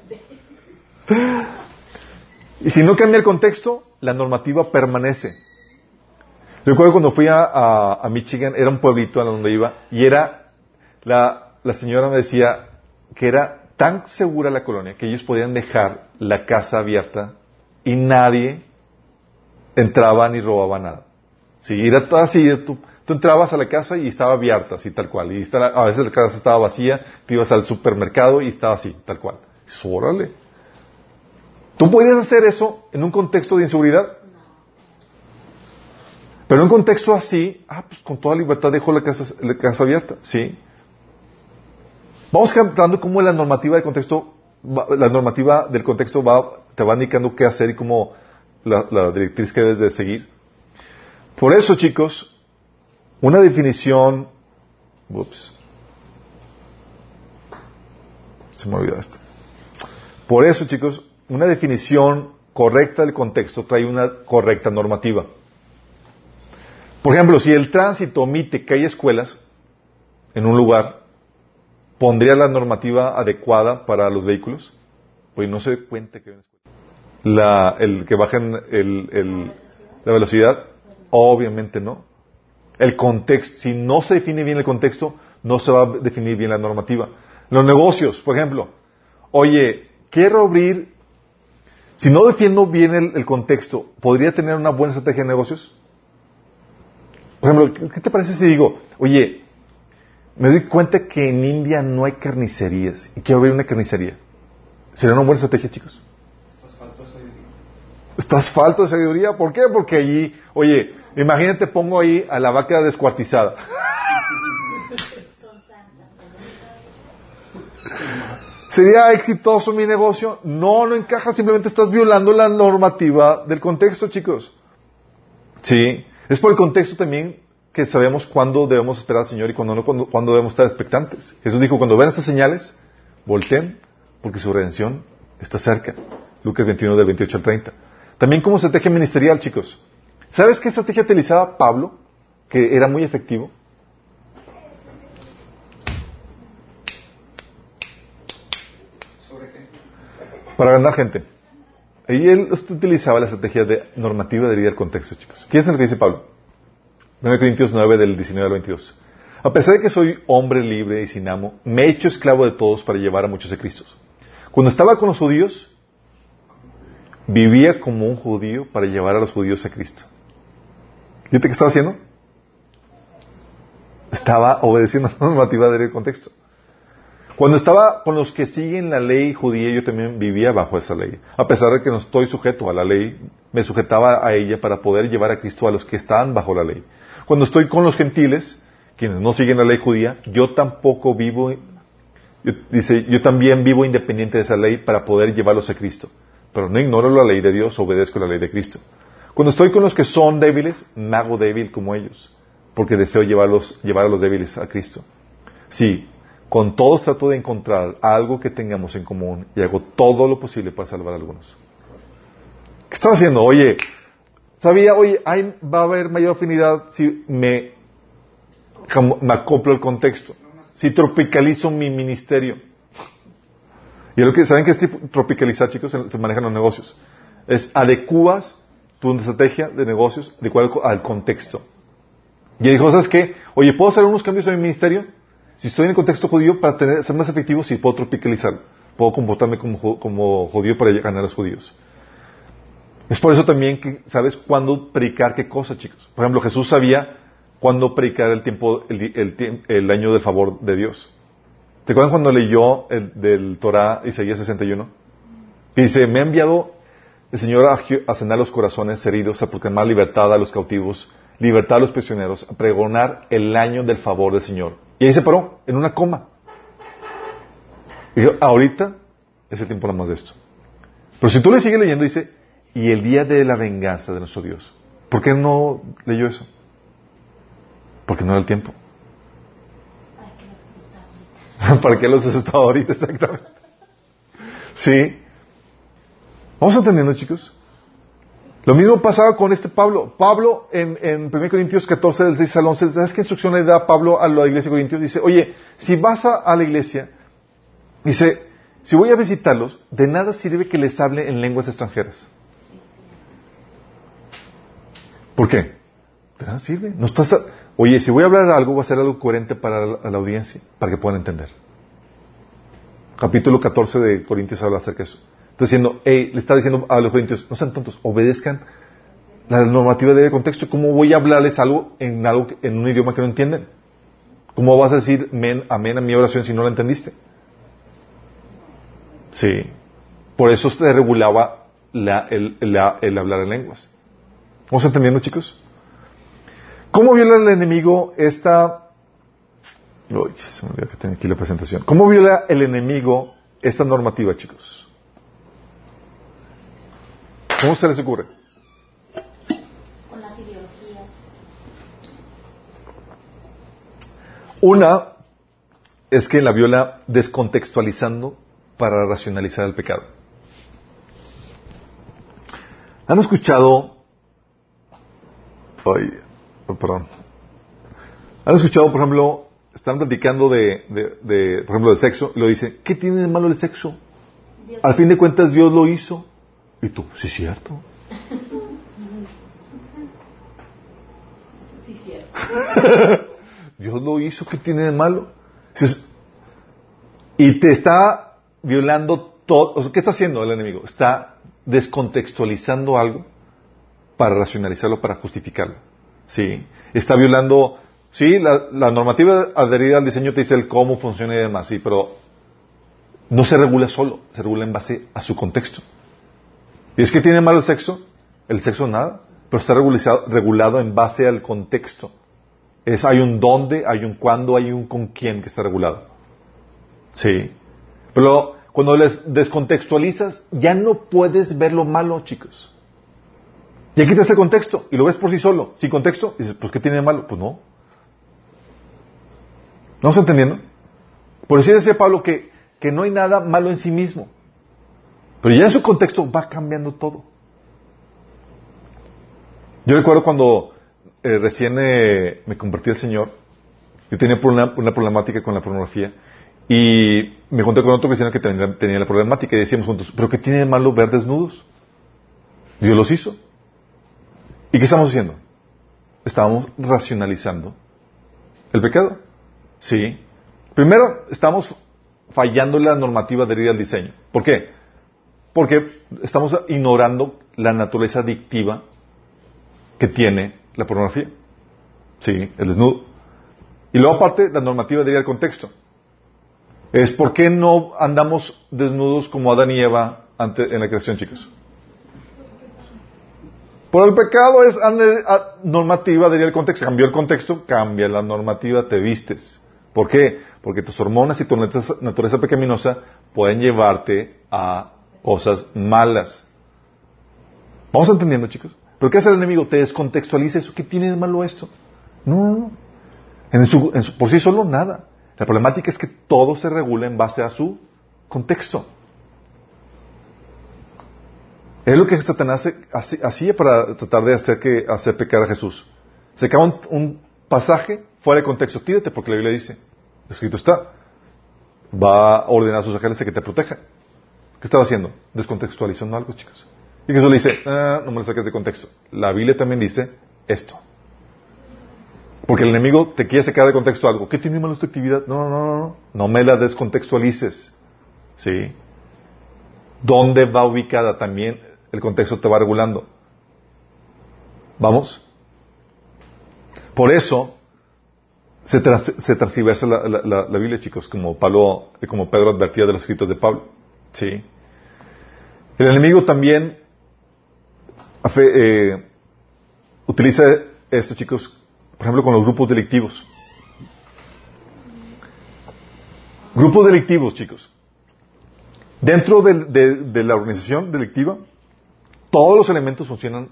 y si no cambia el contexto, la normativa permanece. Recuerdo cuando fui a, Michigan, era un pueblito a donde iba, y era, la, la señora me decía que era tan segura la colonia que ellos podían dejar la casa abierta y nadie entraba ni robaba nada. Sí, era así, tú, tú entrabas a la casa y estaba abierta, así tal cual. Y a veces la casa estaba vacía, te ibas al supermercado y estaba así, tal cual. órale. ¿Tú podías hacer eso en un contexto de inseguridad? Pero en un contexto así, ah, pues con toda libertad dejo la casa, abierta, ¿sí? Vamos cantando cómo la normativa del contexto, la normativa del contexto va, te va indicando qué hacer y cómo la, la directriz que debes de seguir. Por eso, chicos, una definición, ups, se me olvidó esto. Por eso, chicos, una definición correcta del contexto trae una correcta normativa. Por ejemplo, si el tránsito omite que hay escuelas en un lugar, ¿pondría la normativa adecuada para los vehículos? Pues no se cuenta que hay una escuela. el que bajen la velocidad, obviamente no. El contexto, si no se define bien el contexto, no se va a definir bien la normativa. Los negocios, por ejemplo. Oye, quiero abrir, si no defiendo bien el contexto, ¿podría tener una buena estrategia de negocios? Por ejemplo, ¿qué te parece si digo, oye, me doy cuenta que en India no hay carnicerías y quiero abrir una carnicería? ¿Sería una buena estrategia, chicos? Estás falto de sabiduría. Estás falto de sabiduría. ¿Por qué? Porque allí, oye, imagínate, pongo ahí a la vaca descuartizada. ¿Sería exitoso mi negocio? No, no encaja, simplemente estás violando la normativa del contexto, chicos. Sí. Es por el contexto también que sabemos cuándo debemos esperar al Señor y cuándo no, cuándo, debemos estar expectantes. Jesús dijo, cuando vean estas señales, volteen, porque su redención está cerca. Lucas 21, del 28 al 30. También como estrategia ministerial, chicos. ¿Sabes qué estrategia utilizaba Pablo? Que era muy efectivo. Para ganar gente. Y él utilizaba la estrategia de normativa de del contexto, chicos. ¿Quién es lo que dice Pablo? 1 Corintios 9, del 19 al 22. A pesar de que soy hombre libre y sin amo, me he hecho esclavo de todos para llevar a muchos a Cristo. Cuando estaba con los judíos, vivía como un judío para llevar a los judíos a Cristo. ¿Viste qué estaba haciendo? Estaba obedeciendo la normativa del contexto. Cuando estaba con los que siguen la ley judía, yo también vivía bajo esa ley. A pesar de que no estoy sujeto a la ley, me sujetaba a ella para poder llevar a Cristo a los que están bajo la ley. Cuando estoy con los gentiles, quienes no siguen la ley judía, yo tampoco vivo, dice, yo también vivo independiente de esa ley para poder llevarlos a Cristo. Pero no ignoro la ley de Dios, obedezco la ley de Cristo. Cuando estoy con los que son débiles, me hago débil como ellos, porque deseo llevarlos, llevar a los débiles a Cristo. Sí, con todos trato de encontrar algo que tengamos en común y hago todo lo posible para salvar a algunos. ¿Qué estaba haciendo? Oye, sabía, oye, va a haber mayor afinidad si me, me acoplo al contexto, si tropicalizo mi ministerio. Y lo que, ¿saben qué es tropicalizar, chicos? Se manejan los negocios. Es adecuas tu estrategia de negocios de acuerdo al contexto. Y dijo, ¿sabes qué? Oye, ¿puedo hacer unos cambios en mi ministerio? Si estoy en el contexto judío, para tener, ser más efectivo, sí puedo tropicalizar. Puedo comportarme como, como judío para ganar a los judíos. Es por eso también que sabes cuándo predicar qué cosa, chicos. Por ejemplo, Jesús sabía cuándo predicar el tiempo, el, el, año del favor de Dios. ¿Te acuerdas cuando leyó el, del Torah Isaías 61? Y dice, me ha enviado el Señor a, a sanar los corazones heridos, a proclamar libertad a los cautivos, libertad a los prisioneros, a pregonar el año del favor del Señor. Y ahí se paró, en una coma. Y dijo, ahorita es el tiempo nada más de esto. Pero si tú le sigues leyendo, dice, y el día de la venganza de nuestro Dios. ¿Por qué no leyó eso? Porque no era el tiempo. ¿Para qué los asustaba ahorita? Exactamente. Sí. ¿Vamos entendiendo, chicos? Lo mismo pasaba con este Pablo. Pablo en, en 1 Corintios 14, del 6 al 11, ¿sabes qué instrucción le da Pablo a la iglesia de Corintios? Dice, oye, si vas a, la iglesia Dice, si voy a visitarlos, de nada sirve que les hable en lenguas extranjeras. ¿Por qué? De nada sirve. Oye, si voy a hablar algo, voy a hacer algo coherente para la, la audiencia, para que puedan entender. Capítulo 14 de Corintios habla acerca de eso. Está diciendo, hey, le está diciendo a los corintios, no sean tontos, obedezcan la normativa de contexto. ¿Cómo voy a hablarles algo en, algo en un idioma que no entienden? ¿Cómo vas a decir amén a mi oración si no la entendiste? Sí. Por eso se regulaba el, el, hablar en lenguas. ¿Vamos entendiendo, chicos? ¿Cómo viola el enemigo esta... Uy, se me olvidó que tengo aquí la presentación. ¿Cómo viola el enemigo esta normativa, chicos? ¿Cómo se les ocurre? Con las ideologías. Una es que la viola descontextualizando para racionalizar el pecado. ¿Han escuchado? Ay, oh, perdón. ¿Han escuchado, por ejemplo, están platicando de, de, por ejemplo, del sexo y lo dicen, ¿qué tiene de malo el sexo? Al fin de cuentas Dios lo hizo. Y tú, sí, es cierto. Sí, cierto. Dios lo hizo, ¿qué tiene de malo? Y te está violando todo. ¿Qué está haciendo el enemigo? Está descontextualizando algo para racionalizarlo, para justificarlo. ¿Sí? Está violando. Sí, la, la normativa adherida al diseño te dice el cómo funciona y demás, sí, pero no se regula solo, se regula en base a su contexto. ¿Y es que tiene malo el sexo? El sexo nada, pero está regulado, en base al contexto. Es, hay un dónde, hay un cuándo, hay un con quién que está regulado. Sí. Pero cuando les descontextualizas, ya no puedes ver lo malo, chicos. Ya quitas el contexto y lo ves por sí solo, sin contexto, y dices, pues ¿qué tiene de malo? Pues no. ¿No está entendiendo? Por eso decía Pablo que, que no hay nada malo en sí mismo. Pero ya en su contexto va cambiando todo. Yo recuerdo cuando eh, recién eh, me convertí al Señor, yo tenía una, problemática con la pornografía y me conté con otro cristiano que tenía, la problemática y decíamos juntos, ¿pero qué tiene de malo ver desnudos? Dios los hizo. ¿Y qué estamos haciendo? Estábamos racionalizando el pecado. Sí. Primero, estamos fallando la normativa de al diseño. ¿Por qué? Porque estamos ignorando la naturaleza adictiva que tiene la pornografía. Sí, el desnudo. Y luego aparte, la normativa diría el contexto. Es por qué no andamos desnudos como Adán y Eva en la creación, chicos. Por el pecado es normativa, diría el contexto. Cambió el contexto, cambia la normativa, te vistes. ¿Por qué? Porque tus hormonas y tu naturaleza pecaminosa pueden llevarte a cosas malas. ¿Vamos entendiendo, chicos? ¿Pero qué hace el enemigo? Te descontextualiza eso. ¿Qué tiene de malo esto? No, En su, por sí solo nada. La problemática es que todo se regula en base a su contexto. Es lo que Satanás hacía para tratar de hacer, que, hacer pecar a Jesús. Se un, un pasaje fuera de contexto. Tírate porque la Biblia dice, escrito está, va a ordenar a sus ángeles que te protejan. ¿Qué estaba haciendo? Descontextualizando algo, chicos. Y Jesús le dice, ah, no me lo saques de contexto. La Biblia también dice esto. Porque el enemigo te quiere sacar de contexto algo. ¿Qué tiene malo esta actividad? No, no, no, no. No me la descontextualices. ¿Sí? ¿Dónde va ubicada? También el contexto te va regulando. ¿Vamos? Por eso se, se transversa la, Biblia, chicos, como, Pablo, como Pedro advertía de los escritos de Pablo. Sí. El enemigo también eh, utiliza esto, chicos, por ejemplo, con los grupos delictivos. Grupos delictivos, chicos. Dentro de, la organización delictiva, todos los elementos funcionan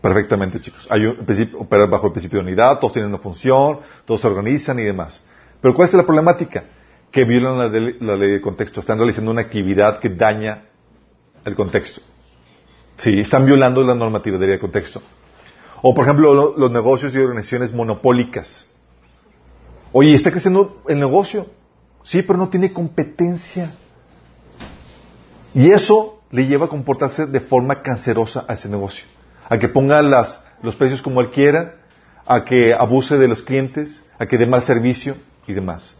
perfectamente, chicos. Hay un principio, bajo el principio de unidad, todos tienen una función, todos se organizan y demás. Pero ¿cuál es la problemática? Que violan la, ley de contexto, están realizando una actividad que daña el contexto. Sí, están violando la normativa de ley de contexto. O, por ejemplo, los negocios y organizaciones monopólicas. Oye, está creciendo el negocio. Sí, pero no tiene competencia. Y eso le lleva a comportarse de forma cancerosa a ese negocio. A que ponga las, los precios como él quiera, a que abuse de los clientes, a que dé mal servicio y demás.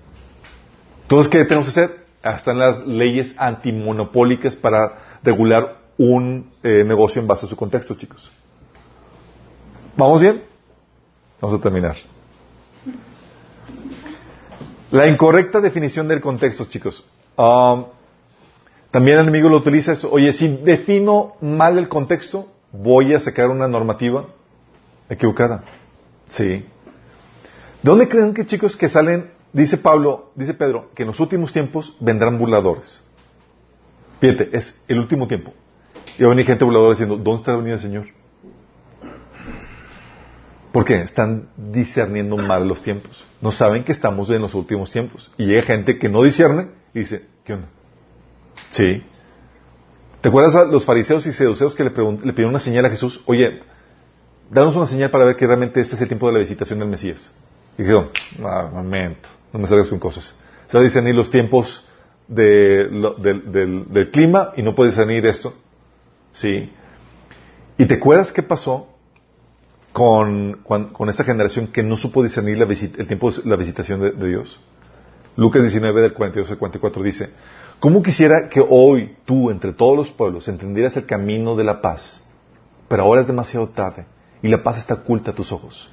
Entonces, ¿qué tenemos que hacer? Están las leyes antimonopólicas para regular un eh, negocio en base a su contexto, chicos. ¿Vamos bien? Vamos a terminar. La incorrecta definición del contexto, chicos. Um, también el enemigo lo utiliza esto. Oye, si defino mal el contexto, voy a sacar una normativa equivocada. Sí. ¿De dónde creen que chicos que salen, dice Pablo, dice Pedro, que en los últimos tiempos vendrán burladores? Fíjate, es el último tiempo. Y va a venir gente burladora diciendo, ¿dónde está la venida del Señor? ¿Por qué? Están discerniendo mal los tiempos. No saben que estamos en los últimos tiempos. Y llega gente que no discierne y dice, ¿qué onda? Sí. ¿Te acuerdas a los fariseos y seduceos que le, le pidieron una señal a Jesús? Oye, danos una señal para ver que realmente este es el tiempo de la visitación del Mesías. Y dijeron, ah, momento, no me salgas con cosas. A discernir los tiempos de, del, clima y no puedes discernir esto. Sí. ¿Y te acuerdas qué pasó con, esta generación que no supo discernir la el tiempo de la visitación de, Dios? Lucas 19 del 42 al 44 dice, ¿cómo quisiera que hoy tú, entre todos los pueblos, entendieras el camino de la paz? Pero ahora es demasiado tarde y la paz está oculta a tus ojos.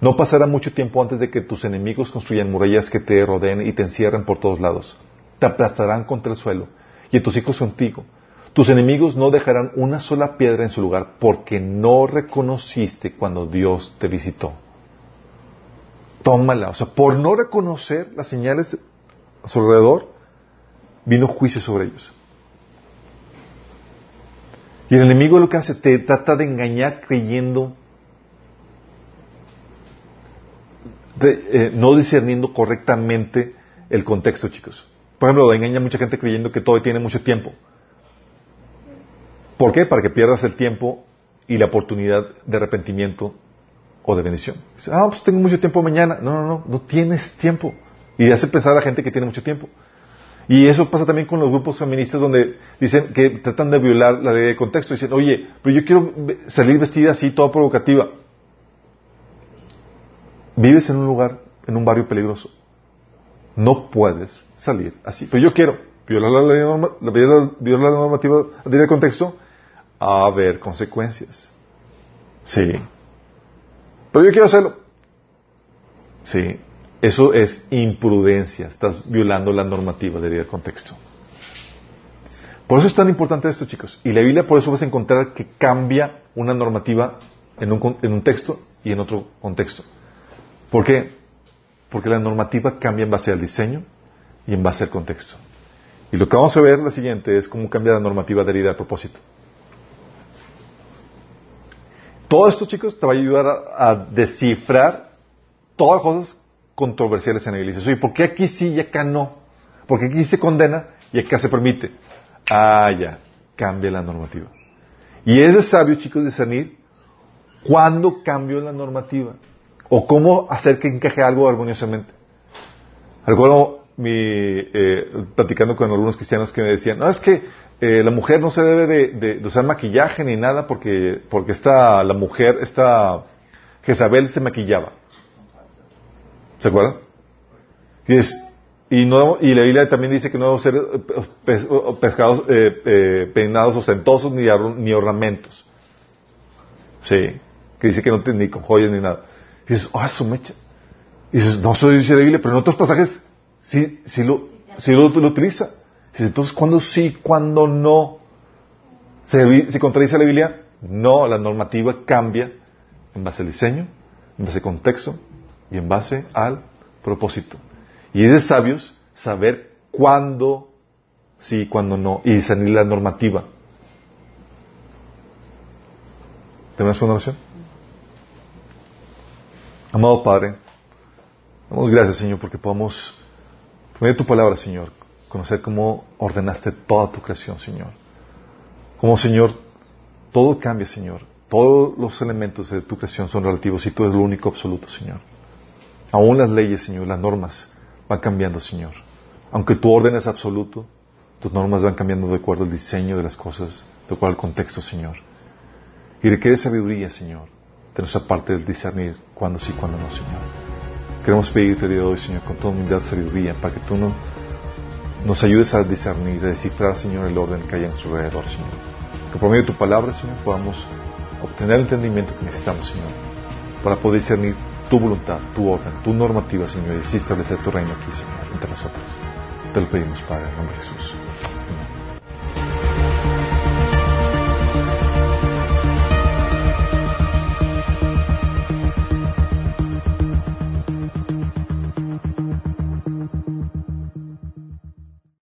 No pasará mucho tiempo antes de que tus enemigos construyan murallas que te rodeen y te encierren por todos lados. Te aplastarán contra el suelo y tus hijos contigo. Tus enemigos no dejarán una sola piedra en su lugar porque no reconociste cuando Dios te visitó. Tómala. O sea, por no reconocer las señales a su alrededor, vino juicio sobre ellos. Y el enemigo lo que hace, te trata de engañar creyendo, eh, no discerniendo correctamente el contexto, chicos. Por ejemplo, engaña a mucha gente creyendo que todo tiene mucho tiempo. ¿Por qué? Para que pierdas el tiempo y la oportunidad de arrepentimiento o de bendición. ah, pues tengo mucho tiempo mañana. No, no, no, no tienes tiempo. Y hace pensar a la gente que tiene mucho tiempo. Y eso pasa también con los grupos feministas donde dicen que tratan de violar la ley de contexto. Dicen, oye, pero yo quiero salir vestida así, toda provocativa. Vives en un lugar, en un barrio peligroso. No puedes salir así. Pero yo quiero violar la ley, violar la normativa de contexto, a haber consecuencias. Sí. Pero yo quiero hacerlo. Sí. Eso es imprudencia. Estás violando la normativa de contexto. Por eso es tan importante esto, chicos. Y la Biblia por eso vas a encontrar que cambia una normativa en un, en un texto y en otro contexto. ¿Por qué? Porque la normativa cambia en base al diseño y en base al contexto. Y lo que vamos a ver la siguiente es cómo cambia la normativa de herida a propósito. Todo esto, chicos, te va a ayudar a, descifrar todas las cosas controversiales en la iglesia. Oye, ¿por qué aquí sí y acá no? Porque aquí se condena y acá se permite. Ah, ya, cambia la normativa. Y es de sabio, chicos, discernir cuándo cambio la normativa o cómo hacer que encaje algo armoniosamente. Recuerdo mi, eh, platicando con algunos cristianos que me decían, no, es que eh, la mujer no se debe de, usar maquillaje ni nada porque, porque esta, la mujer, esta Jezabel se maquillaba. ¿Se acuerdan? Y, no, y la Biblia también dice que no debo ser eh, pescados, eh, eh, peinados ostentosos ni, ni ornamentos. Sí. Que dice que no ni con joyas ni nada. Y dices, ah, su mecha. Y dices, no, eso dice la Biblia, pero en otros pasajes sí, sí, lo, sí lo, utiliza. Dices, entonces, ¿cuándo sí, cuándo no? ¿Se, ¿Se contradice la Biblia? No, la normativa cambia en base al diseño, en base al contexto, y en base al propósito. Y es de sabios saber cuándo sí, cuándo no, y discernir la normativa. ¿Tenemos una oración? Amado Padre, damos gracias, Señor, porque podamos, por tu palabra, Señor, conocer cómo ordenaste toda tu creación, Señor. Como, Señor, todo cambia, Señor. Todos los elementos de tu creación son relativos y tú eres lo único absoluto, Señor. Aún las leyes, Señor, las normas van cambiando, Señor. Aunque tu orden es absoluto, tus normas van cambiando de acuerdo al diseño de las cosas, de acuerdo al contexto, Señor. Y requiere sabiduría, Señor, de nuestra parte del discernir cuándo sí, cuándo no, Señor. Queremos pedirte de hoy, Señor, con toda humildad sabiduría, para que tú no, nos ayudes a discernir, a descifrar, Señor, el orden que hay en nuestro alrededor, Señor. Que por medio de tu palabra, Señor, podamos obtener el entendimiento que necesitamos, Señor, para poder discernir tu voluntad, tu orden, tu normativa, Señor, y así establecer tu reino aquí, Señor, entre nosotros. Te lo pedimos, Padre, en nombre de Jesús.